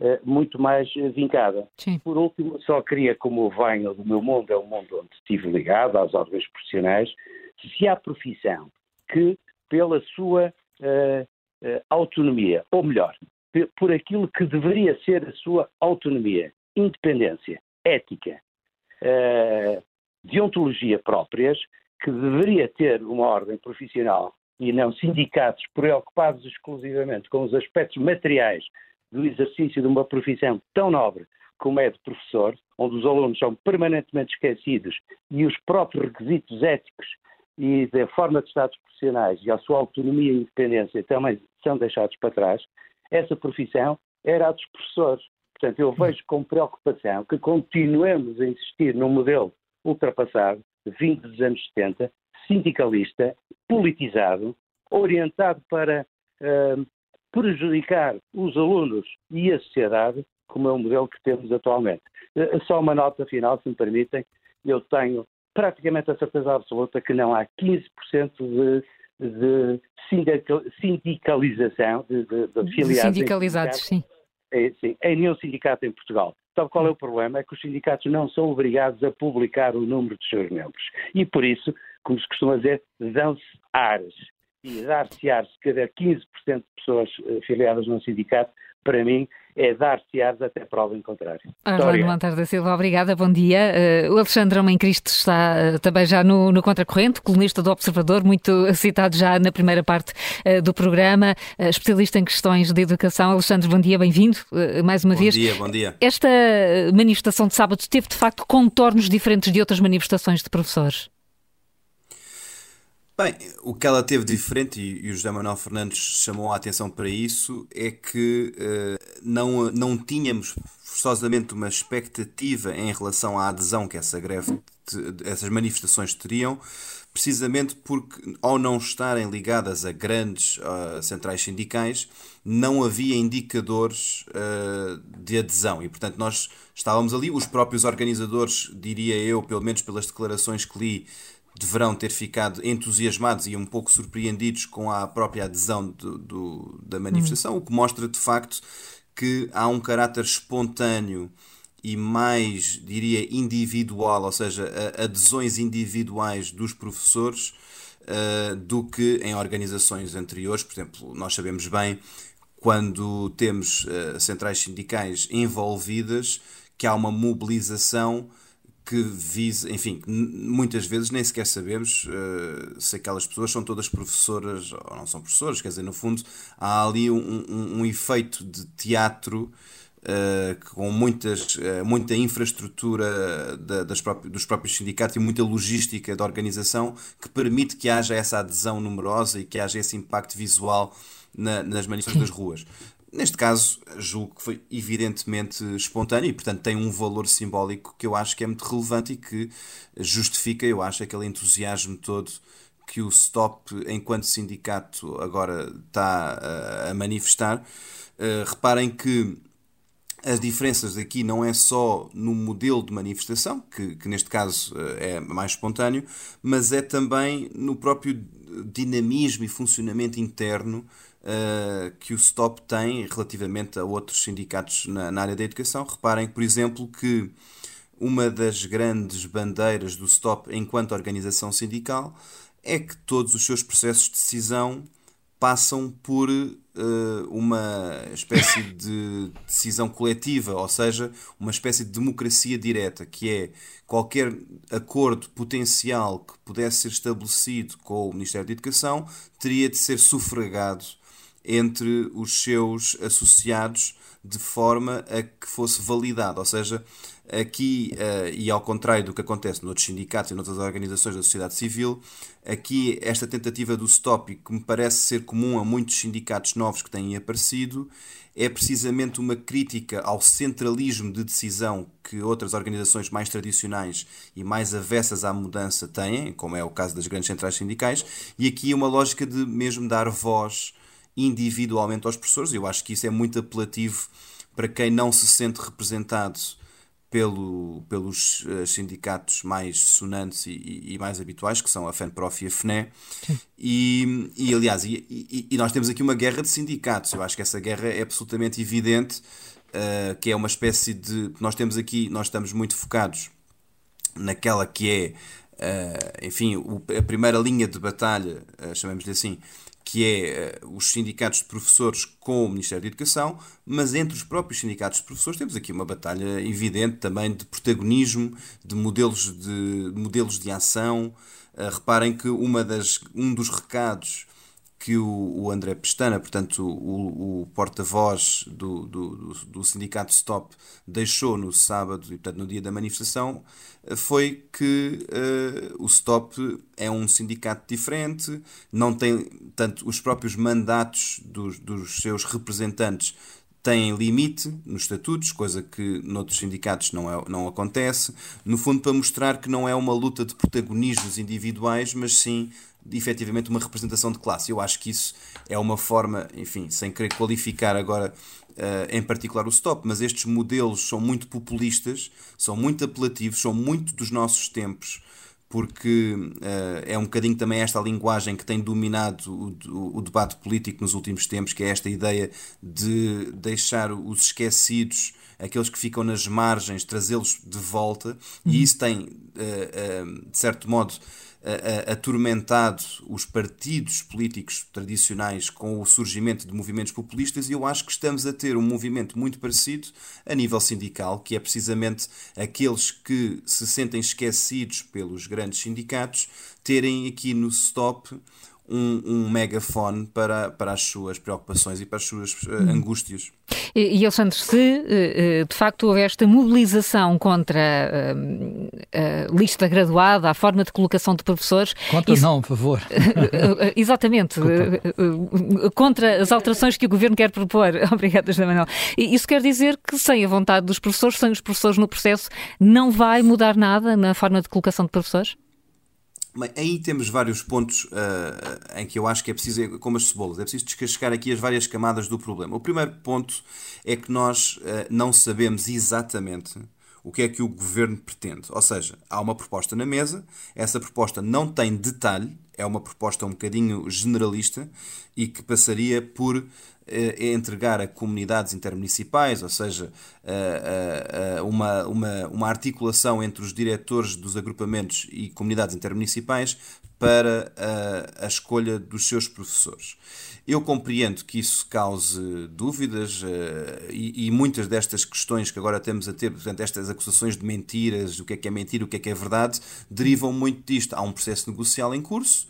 uh, muito mais vincada. Sim. Por último, só queria, como venho do meu mundo, é um mundo onde estive ligado às ordens profissionais, se há profissão que, pela sua uh, autonomia, ou melhor, por aquilo que deveria ser a sua autonomia, independência, ética, uh, deontologia próprias, que deveria ter uma ordem profissional e não sindicatos preocupados exclusivamente com os aspectos materiais do exercício de uma profissão tão nobre como é de professor, onde os alunos são permanentemente esquecidos e os próprios requisitos éticos e da forma de estados profissionais e a sua autonomia e independência também são deixados para trás, essa profissão era a dos professores. Portanto, eu vejo com preocupação que continuemos a insistir num modelo ultrapassado, vindo dos anos 70, sindicalista, politizado, orientado para uh, prejudicar os alunos e a sociedade, como é o modelo que temos atualmente. Uh, só uma nota final, se me permitem. Eu tenho praticamente a certeza absoluta que não há 15% de, de sindicalização, de, de, de afiliados. Sindicalizados, sim. É, sim. Em nenhum sindicato em Portugal. Sabe qual é o problema? É que os sindicatos não são obrigados a publicar o número dos seus membros. E por isso, como se costuma dizer, dão-se ares. E dar-se ares cada 15% de pessoas eh, afiliadas num sindicato, para mim, é dar-se ares até prova em contrário. Orlando Montar da Silva, obrigada, bom dia. Uh, o Alexandre Homem Cristo está uh, também já no, no Contracorrente, colunista do Observador, muito citado já na primeira parte uh, do programa, especialista em questões de educação. Alexandre, bom dia, bem-vindo mais uma bom vez. Bom dia, bom dia. Esta manifestação de sábado teve de facto contornos diferentes de outras manifestações de professores? Bem, o que ela teve diferente, e, o José Manuel Fernandes chamou a atenção para isso, é que uh, não, não tínhamos forçosamente uma expectativa em relação à adesão que essa greve, essas manifestações teriam, precisamente porque, ao não estarem ligadas a grandes uh, centrais sindicais, não havia indicadores uh, de adesão. E, portanto, nós estávamos ali, os próprios organizadores, diria eu, pelo menos pelas declarações que li, deverão ter ficado entusiasmados e um pouco surpreendidos com a própria adesão do, do, da manifestação, hum. o que mostra de facto que há um caráter espontâneo e mais, diria, individual, ou seja, adesões individuais dos professores uh, do que em organizações anteriores. Por exemplo, nós sabemos bem quando temos uh, centrais sindicais envolvidas, que há uma mobilização que visa, enfim, muitas vezes nem sequer sabemos uh, se aquelas pessoas são todas professoras ou não são professoras, quer dizer, no fundo há ali um, um, um efeito de teatro uh, com muitas, uh, muita infraestrutura da, das próprias, dos próprios sindicatos e muita logística da organização que permite que haja essa adesão numerosa e que haja esse impacto visual na, nas manifestações das ruas. Neste caso, julgo que foi evidentemente espontâneo e, portanto, tem um valor simbólico que eu acho que é muito relevante e que justifica, eu acho, aquele entusiasmo todo que o Stop, enquanto sindicato, agora está a manifestar. Uh, reparem que as diferenças aqui não é só no modelo de manifestação, que, que neste caso eh, é mais espontâneo, mas é também no próprio dinamismo e funcionamento interno uh, que o STOP tem relativamente a outros sindicatos na, na, área da educação. Reparem, por exemplo, que uma das grandes bandeiras do STOP enquanto organização sindical é que todos os seus processos de decisão passam por uh, uma espécie de decisão coletiva, ou seja, uma espécie de democracia direta, que é qualquer acordo potencial que pudesse ser estabelecido com o Ministério da Educação teria de ser sufragado entre os seus associados de forma a que fosse validado. Ou seja, aqui, uh, e ao contrário do que acontece noutros sindicatos e noutras organizações da sociedade civil, aqui esta tentativa do stop, que me parece ser comum a muitos sindicatos novos que têm aparecido, é precisamente uma crítica ao centralismo de decisão que outras organizações mais tradicionais e mais avessas à mudança têm, como é o caso das grandes centrais sindicais, e aqui é uma lógica de mesmo dar voz individualmente aos professores. Eu acho que isso é muito apelativo para quem não se sente representado pelo, pelos uh, sindicatos mais sonantes e, e, mais habituais, que são a FENPROF e a FNE. E, e, aliás, e, e, nós temos aqui uma guerra de sindicatos. Eu acho que essa guerra é absolutamente evidente, uh, que é uma espécie de. Nós temos aqui, nós estamos muito focados naquela que é. Uh, enfim, o, a primeira linha de batalha, chamemos-lhe assim, que é uh, os sindicatos de professores com o Ministério da Educação, mas entre os próprios sindicatos de professores temos aqui uma batalha evidente também de protagonismo, de modelos de, modelos de ação. Uh, reparem que uma das, um dos recados que o, o André Pestana, portanto o, o porta-voz do, do, do, sindicato Stop, deixou no sábado e portanto no dia da manifestação, eh, foi que uh, o Stop é um sindicato diferente, não tem tanto os próprios mandatos dos, dos seus representantes têm limite nos estatutos, coisa que noutros sindicatos não, é, não acontece, no fundo para mostrar que não é uma luta de protagonismos individuais, mas sim efetivamente uma representação de classe. Eu acho que isso é uma forma, enfim, sem querer qualificar agora uh, em particular o stop, mas estes modelos são muito populistas, são muito apelativos, são muito dos nossos tempos porque uh, é um bocadinho também esta linguagem que tem dominado o, o, debate político nos últimos tempos, que é esta ideia de deixar os esquecidos, aqueles que ficam nas margens, trazê-los de volta, e uhum. isso tem, uh, de certo modo, atormentado os partidos políticos tradicionais com o surgimento de movimentos populistas e eu acho que estamos a ter um movimento muito parecido a nível sindical, que é precisamente aqueles que se sentem esquecidos pelos grandes sindicatos terem aqui no stop um, um megafone para, para as suas preocupações e para as suas uh, angústias. E, e Alexandre, se eh, eh, de facto houve esta mobilização contra a, a lista graduada, a forma de colocação de professores. Contra isso, não, por favor. exatamente. contra as alterações que o governo quer propor. Obrigada, José Manuel. Isso quer dizer que sem a vontade dos professores, sem os professores no processo, não vai mudar nada na forma de colocação de professores? Bem, aí temos vários pontos uh, em que eu acho que é preciso, é como as cebolas, é preciso descascar aqui as várias camadas do problema. O primeiro ponto é que nós uh, não sabemos exatamente o que é que o governo pretende. Ou seja, há uma proposta na mesa, essa proposta não tem detalhe, é uma proposta um bocadinho generalista e que passaria por é entregar a comunidades intermunicipais, ou seja, uma, uma, uma articulação entre os diretores dos agrupamentos e comunidades intermunicipais para a, a escolha dos seus professores. Eu compreendo que isso cause dúvidas uh, e, e, muitas destas questões que agora temos a ter, portanto, estas acusações de mentiras, o que é que é mentira, o que é que é verdade, derivam muito disto. Há um processo negocial em curso,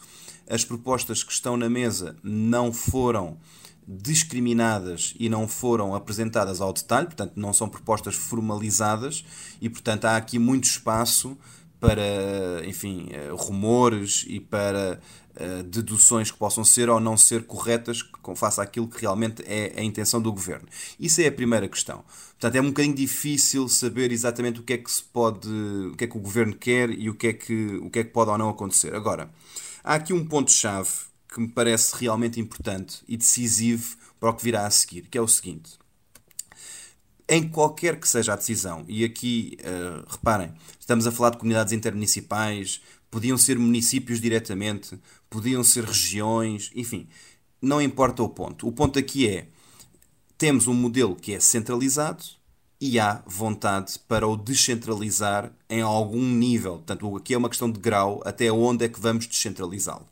as propostas que estão na mesa não foram discriminadas e não foram apresentadas ao detalhe, portanto, não são propostas formalizadas e, portanto, há aqui muito espaço para, enfim, eh, rumores e para uh, deduções que possam ser ou não ser corretas face àquilo que realmente é a intenção do governo. Isso é a primeira questão. Portanto, é um bocadinho difícil saber exatamente o que é que se pode, o que é que o governo quer e o que é que, o que, é que pode ou não acontecer. Agora, há aqui um ponto-chave que me parece realmente importante e decisivo para o que virá a seguir, que é o seguinte. Em qualquer que seja a decisão, e aqui uh, reparem, estamos a falar de comunidades intermunicipais, podiam ser municípios diretamente, podiam ser regiões, enfim, não importa o ponto. O ponto aqui é: temos um modelo que é centralizado e há vontade para o descentralizar em algum nível. Portanto, aqui é uma questão de grau até onde é que vamos descentralizá-lo.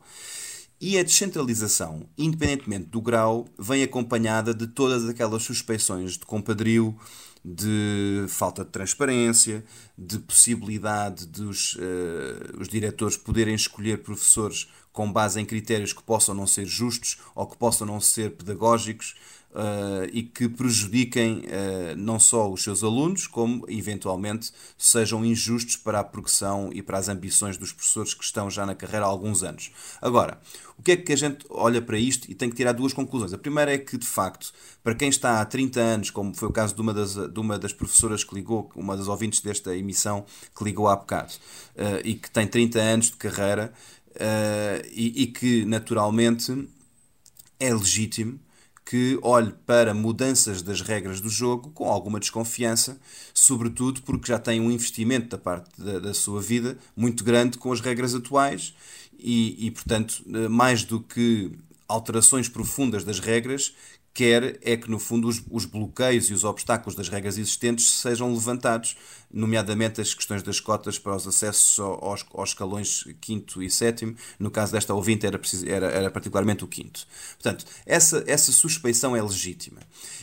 E a descentralização, independentemente do grau, vem acompanhada de todas aquelas suspeições de compadrio, de falta de transparência, de possibilidade dos uh, os diretores poderem escolher professores com base em critérios que possam não ser justos ou que possam não ser pedagógicos uh, e que prejudiquem uh, não só os seus alunos, como eventualmente sejam injustos para a progressão e para as ambições dos professores que estão já na carreira há alguns anos. Agora, o que é que a gente olha para isto e tem que tirar duas conclusões? A primeira é que, de facto, para quem está há 30 anos, como foi o caso de uma das, de uma das professoras que ligou, uma das ouvintes desta emissão que ligou há bocado, uh, e que tem 30 anos de carreira, uh, e, e, que naturalmente é legítimo que olhe para mudanças das regras do jogo com alguma desconfiança, sobretudo porque já tem um investimento da parte da, da sua vida muito grande com as regras atuais e, e, portanto, eh, mais do que alterações profundas das regras, quer é que, no fundo, os, os, bloqueios e os obstáculos das regras existentes sejam levantados, nomeadamente as questões das cotas para os acessos aos, aos escalões quinto e sétimo. No caso desta ouvinte, era, era, era particularmente o quinto. Portanto, essa, essa suspeição é legítima.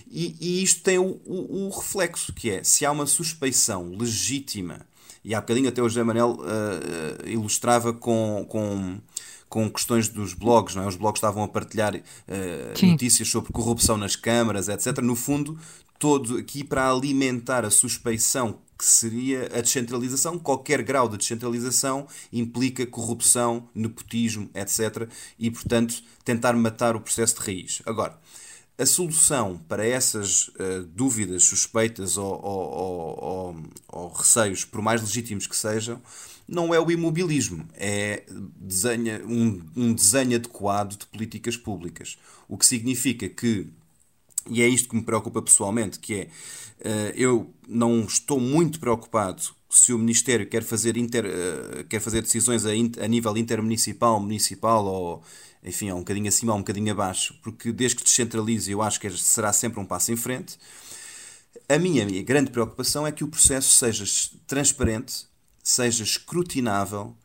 E, e isto tem o, o, o, reflexo, que é, se há uma suspeição legítima, e há bocadinho até o José Manel uh, ilustrava com, com com questões dos blogs, não é? Os blogs estavam a partilhar uh, notícias sobre corrupção nas câmaras, etc. No fundo, todo aqui para alimentar a suspeição que seria a descentralização. Qualquer grau de descentralização implica corrupção, nepotismo, etc. E, portanto, tentar matar o processo de raiz. Agora, a solução para essas uh, dúvidas, suspeitas ou, ou, ou, ou, receios, por mais legítimos que sejam, não é o imobilismo, é desenha, um, um desenho adequado de políticas públicas. O que significa que, e é isto que me preocupa pessoalmente, que é, uh, eu não estou muito preocupado se o Ministério quer fazer, inter, uh, quer fazer decisões a, a nível intermunicipal, municipal ou enfim, um bocadinho acima ou um bocadinho abaixo, porque desde que descentralize eu acho que será sempre um passo em frente. A minha, a minha grande preocupação é que o processo seja transparente, seja escrutinável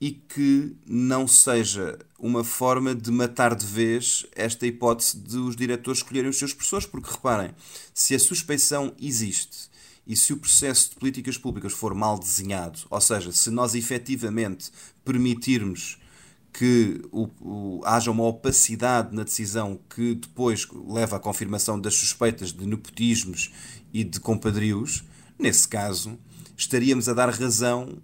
e que não seja uma forma de matar de vez esta hipótese de os diretores escolherem os seus professores, porque reparem, se a suspeição existe e se o processo de políticas públicas for mal desenhado, ou seja, se nós efetivamente permitirmos que o, o, haja uma opacidade na decisão que depois leva à confirmação das suspeitas de nepotismos e de compadrios, nesse caso estaríamos a dar razão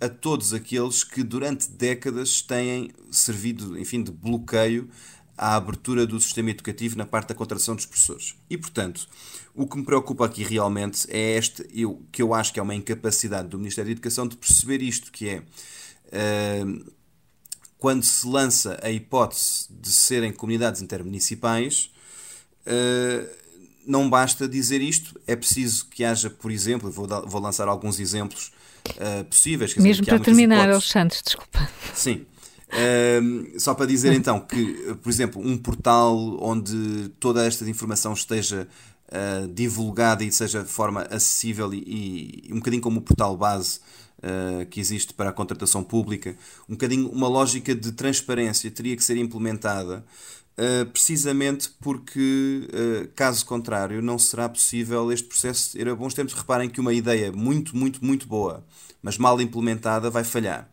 a todos aqueles que durante décadas têm servido, enfim, de bloqueio à abertura do sistema educativo na parte da contratação dos professores. E, portanto, o que me preocupa aqui realmente é este, eu, que eu acho que é uma incapacidade do Ministério da Educação de perceber isto, que é... Uh, quando se lança a hipótese de serem comunidades intermunicipais, uh, não basta dizer isto, é preciso que haja, por exemplo, vou, vou lançar alguns exemplos uh, possíveis. Mesmo dizer, para terminar, Alexandre, desculpa. Sim. Uh, só para dizer então que, por exemplo, um portal onde toda esta informação esteja uh, divulgada e seja de forma acessível e, e um bocadinho como o portal base uh, que existe para a contratação pública, um bocadinho uma lógica de transparência teria que ser implementada Uh, precisamente porque, uh, caso contrário, não será possível este processo ir a bons tempos. Reparem que uma ideia muito, muito, muito boa, mas mal implementada, vai falhar.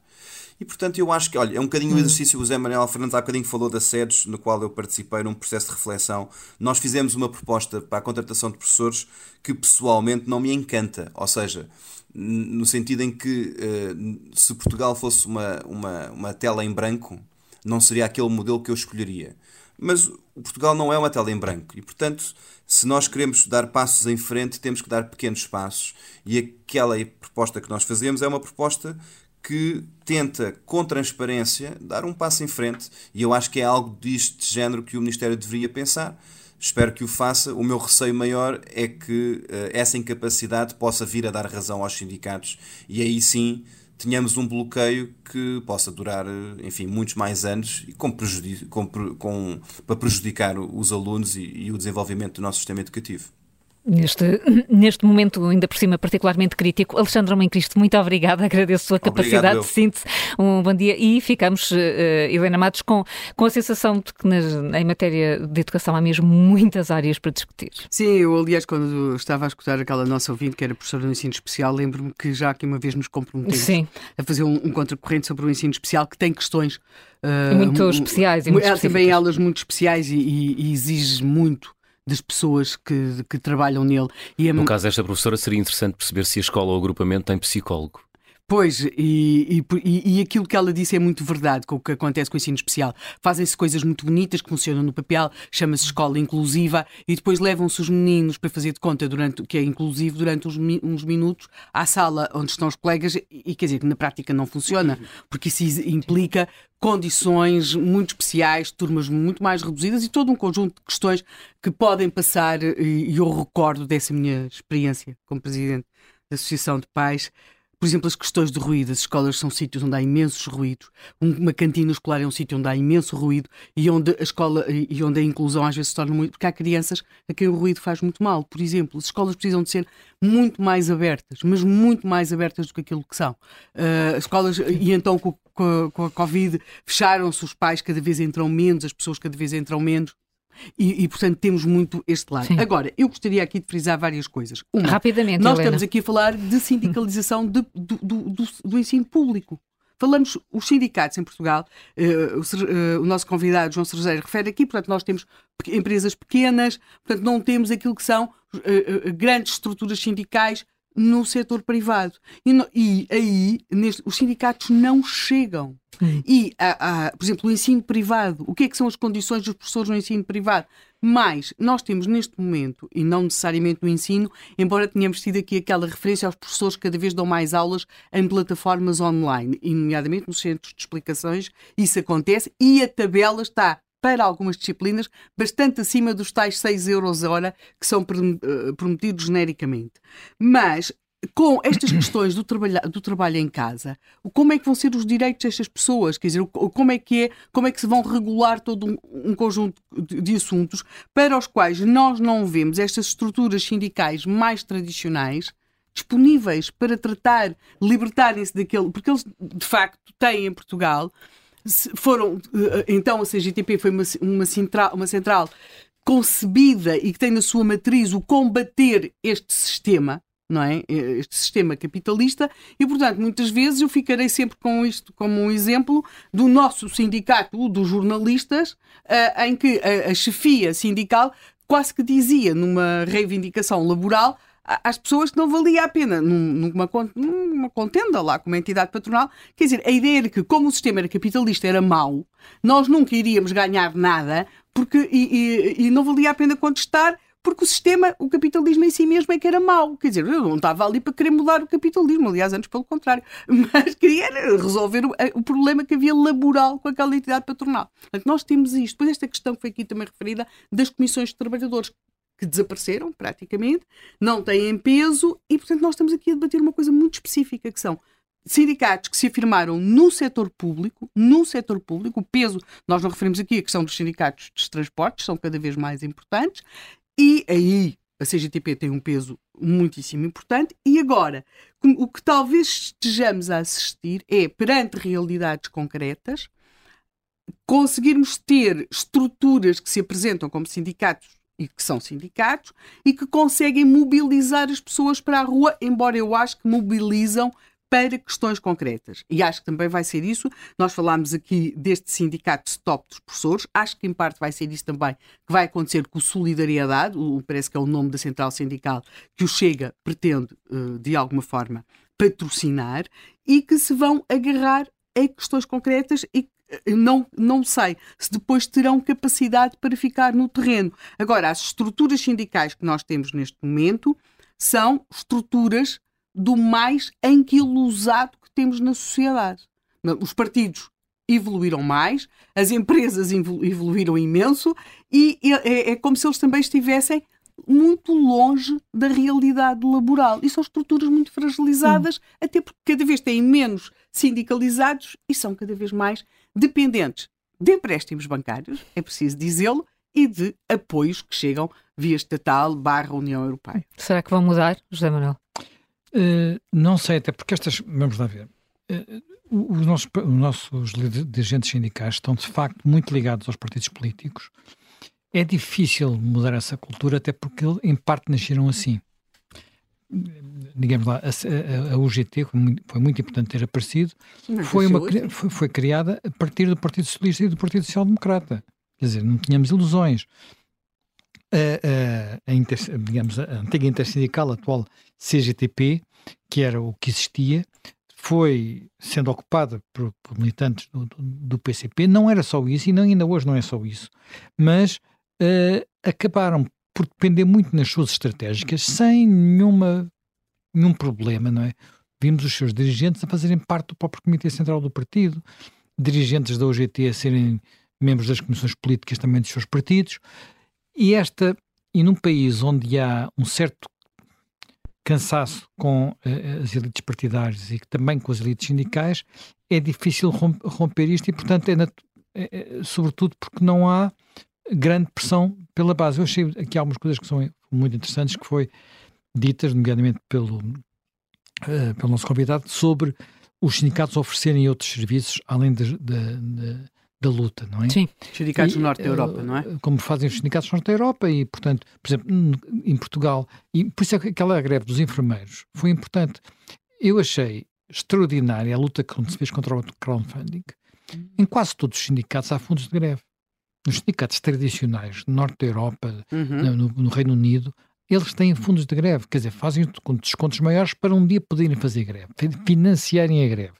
E portanto, eu acho que, olha, é um bocadinho o hum. exercício. O Zé Manuel Fernandes há bocadinho falou da SEDES, no qual eu participei num processo de reflexão. Nós fizemos uma proposta para a contratação de professores que pessoalmente não me encanta. Ou seja, no sentido em que uh, se Portugal fosse uma, uma, uma tela em branco, não seria aquele modelo que eu escolheria. Mas o Portugal não é uma tela em branco e, portanto, se nós queremos dar passos em frente, temos que dar pequenos passos. E aquela proposta que nós fazemos é uma proposta que tenta, com transparência, dar um passo em frente. E eu acho que é algo deste género que o Ministério deveria pensar. Espero que o faça. O meu receio maior é que uh, essa incapacidade possa vir a dar razão aos sindicatos e aí sim tenhamos um bloqueio que possa durar, enfim, muitos mais anos e com com, com, para prejudicar os alunos e, e o desenvolvimento do nosso sistema educativo. Neste, neste momento, ainda por cima, particularmente crítico. Alexandre Mãe Cristo, muito obrigada, agradeço a sua capacidade Obrigado, de síntese. Um bom dia e ficamos, uh, Helena Matos, com, com a sensação de que nas, em matéria de educação há mesmo muitas áreas para discutir. Sim, eu, aliás, quando estava a escutar aquela nossa ouvinte, que era professora do ensino especial, lembro-me que já aqui uma vez nos comprometemos Sim. a fazer um, um contracorrente sobre o ensino especial que tem questões uh, muito especiais e muito também elas muito especiais e, e, e exige muito das pessoas que, que trabalham nele. E No caso desta professora, seria interessante perceber se a escola ou o agrupamento tem psicólogo. Pois, e, e, e, aquilo que ela disse é muito verdade com o que acontece com o ensino especial. Fazem-se coisas muito bonitas que funcionam no papel, chama-se escola inclusiva, e depois levam-se os meninos para fazer de conta durante que é inclusivo durante uns, uns minutos à sala onde estão os colegas, e, e quer dizer que na prática não funciona, porque isso implica condições muito especiais, turmas muito mais reduzidas e todo um conjunto de questões que podem passar, e eu recordo dessa minha experiência como presidente da Associação de Pais por exemplo, as questões de ruído. As escolas são sítios onde há imensos ruídos. Uma cantina escolar é um sítio onde há imenso ruído e onde a escola e onde a inclusão às vezes se torna muito. Porque há crianças a quem o ruído faz muito mal. Por exemplo, as escolas precisam de ser muito mais abertas, mas muito mais abertas do que aquilo que são. Uh, as escolas, e então com, com, com a Covid, fecharam-se, os pais cada vez entram menos, as pessoas cada vez entram menos. E, e, portanto, temos muito este lado. Sim. Agora, eu gostaria aqui de frisar várias coisas. Uma, Rapidamente, nós Helena. estamos aqui a falar de sindicalização de, do, do, do, do, ensino público. Falamos, os sindicatos em Portugal, uh, o, uh, o, nosso convidado João Sergeiro refere aqui, portanto, nós temos empresas pequenas, portanto, não temos aquilo que são uh, grandes estruturas sindicais no setor privado. E, no, e aí, neste, os sindicatos não chegam. Hum. E, a, a, por exemplo, o ensino privado, o que é que são as condições dos professores no ensino privado? Mas nós temos neste momento, e não necessariamente no ensino, embora tenhamos tido aqui aquela referência aos professores que cada vez dão mais aulas em plataformas online, e nomeadamente nos centros de explicações, isso acontece, e a tabela está para algumas disciplinas, bastante acima dos tais 6 euros a hora que são eh, prometidos genericamente. Mas com estas questões do trabalho, do trabalho em casa, como é que vão ser os direitos destas pessoas? Quer dizer, como é que é, como é que se vão regular todo um, um conjunto de assuntos para os quais nós não vemos estas estruturas sindicais mais tradicionais disponíveis para tratar, libertarem-se daquele, porque eles de facto têm em Portugal foram eh, então a CGTP foi uma, uma, central, uma central concebida e que tem na sua matriz o combater este sistema, não é? Este sistema capitalista, e portanto, muitas vezes eu ficarei sempre com isto como um exemplo do nosso sindicato, dos jornalistas, em que a chefia sindical quase que dizia numa reivindicação laboral às pessoas que não valia a pena numa, numa contenda lá com uma entidade patronal. Quer dizer, a ideia era que, como o sistema era capitalista, era mau, nós nunca iríamos ganhar nada porque, e, e, e não valia a pena contestar porque o sistema, o capitalismo em si mesmo é que era mau. Quer dizer, eu não estava ali para querer mudar o capitalismo, aliás, antes pelo contrário, mas queria resolver o, o problema que havia laboral com aquela entidade patronal. Portanto, nós temos isto. Depois esta questão que foi aqui também referida das comissões de trabalhadores, que desapareceram praticamente, não têm peso e, portanto, nós estamos aqui a debater uma coisa muito específica que são sindicatos que se afirmaram no setor público, no setor público, o peso, nós não referimos aqui a questão dos sindicatos de transportes, são cada vez mais importantes, e aí a CGTP tem um peso muitíssimo importante, e agora, o que talvez estejamos a assistir é, perante realidades concretas, conseguirmos ter estruturas que se apresentam como sindicatos e que são sindicatos e que conseguem mobilizar as pessoas para a rua, embora eu acho que mobilizam para questões concretas. E acho que também vai ser isso. Nós falámos aqui deste sindicato stop dos professores. Acho que em parte vai ser isso também que vai acontecer com o Solidariedade, o, parece que é o nome da central sindical, que o Chega pretende, eh, de alguma forma, patrocinar e que se vão agarrar a questões concretas e não, não sei se depois terão capacidade para ficar no terreno. Agora, as estruturas sindicais que nós temos neste momento são estruturas do mais anquilosado que temos na sociedade. Os partidos evoluíram mais, as empresas evoluíram imenso e é, é como se eles também estivessem muito longe da realidade laboral. E são estruturas muito fragilizadas, hum. até porque cada vez têm menos sindicalizados e são cada vez mais dependentes de empréstimos bancários, é preciso dizê-lo, e de apoios que chegam via estatal barra União Europeia. Será que vão mudar, José Manuel? Uh, não sei, até porque estas. Vamos lá ver. Uh, os, nossos, os nossos dirigentes sindicais estão de facto muito ligados aos partidos políticos. É difícil mudar essa cultura, até porque em parte nasceram assim digamos lá, a, a, a UGT foi muito, foi muito, importante ter aparecido, foi, uma, foi, foi, criada a partir do Partido Socialista e do Partido Social Democrata. Quer dizer, não tínhamos ilusões. A, a, inter, digamos, a antiga intersindical, atual CGTP, que era o que existia, foi sendo ocupada por, por militantes do, do, do, PCP. Não era só isso, e não, ainda hoje não é só isso, mas uh, acabaram por depender muito nas suas estratégicas, sem nenhuma, nenhum problema, não é? Vimos os seus dirigentes a fazerem parte do próprio Comitê Central do Partido, dirigentes da UGT a serem membros das comissões políticas também dos seus partidos, e esta, e num país onde há um certo cansaço com uh, as elites partidárias e também com as elites sindicais, é difícil romper isto e, portanto, é, é, é sobretudo porque não há grande pressão pela base. Eu achei aqui algumas coisas que são muito interessantes que foi ditas, nomeadamente pelo, uh, pelo nosso convidado, sobre os sindicatos oferecerem outros serviços além de, de, de, da luta, não é? Sim, sindicatos do Norte da Europa, não é? Eh, como fazem os sindicatos do Norte da Europa e, portanto, por exemplo, em Portugal, e por isso é que aquela greve dos enfermeiros foi importante. Eu achei extraordinária a luta que se fez contra o crowdfunding. Em quase todos os sindicatos há fundos de greve nos sindicatos tradicionais no norte da Europa, uhum. no, no, Reino Unido, eles têm fundos de greve, quer dizer, fazem descontos maiores para um dia poderem fazer greve, financiarem a greve.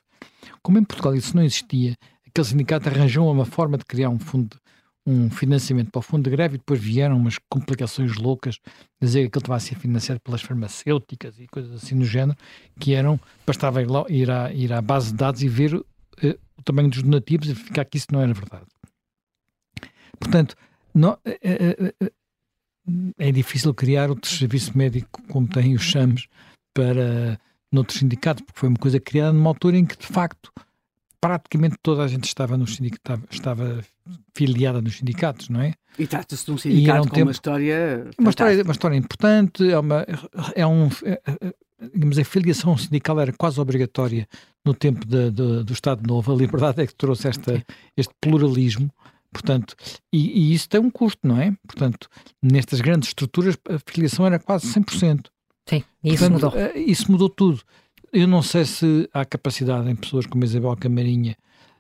Como em Portugal isso não existia, aquele sindicato arranjou uma forma de criar um fundo, um financiamento para o fundo de greve e depois vieram umas complicações loucas, dizer que aquilo estava a ser financiado pelas farmacêuticas e coisas assim do género, que eram, bastava ir, lá, ir, à, ir à base de dados e ver uh, o tamanho dos donativos e ficar que isso não era verdade. Portanto, não, é, é, é, é, difícil criar outro serviço médico como tem os CHAMS para noutros sindicatos, porque foi uma coisa criada numa altura em que, de facto, praticamente toda a gente estava nos sindicatos, estava filiada nos sindicatos, não é? E trata-se de um sindicato um com tempo, uma história uma história, uma história importante, é uma é um é, digamos, a filiação sindical era quase obrigatória no tempo de, de, do Estado Novo. A liberdade é que trouxe esta, este pluralismo Portanto, e, e, isso tem um custo, não é? Portanto, nestas grandes estruturas a filiação era quase 100%. Sim, isso Portanto, mudou. Eh, isso mudou tudo. Eu não sei se há capacidade em pessoas como Isabel Camarinha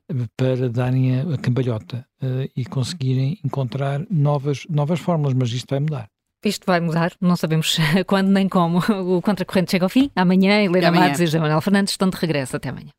eh, para darem a, a cambalhota uh, e conseguirem encontrar novas, novas fórmulas, mas isto vai mudar. Isto vai mudar, não sabemos quando nem como. O Contracorrente chega ao fim. Amanhã, Helena Matos e José Manuel Fernandes estão de regresso. Até amanhã.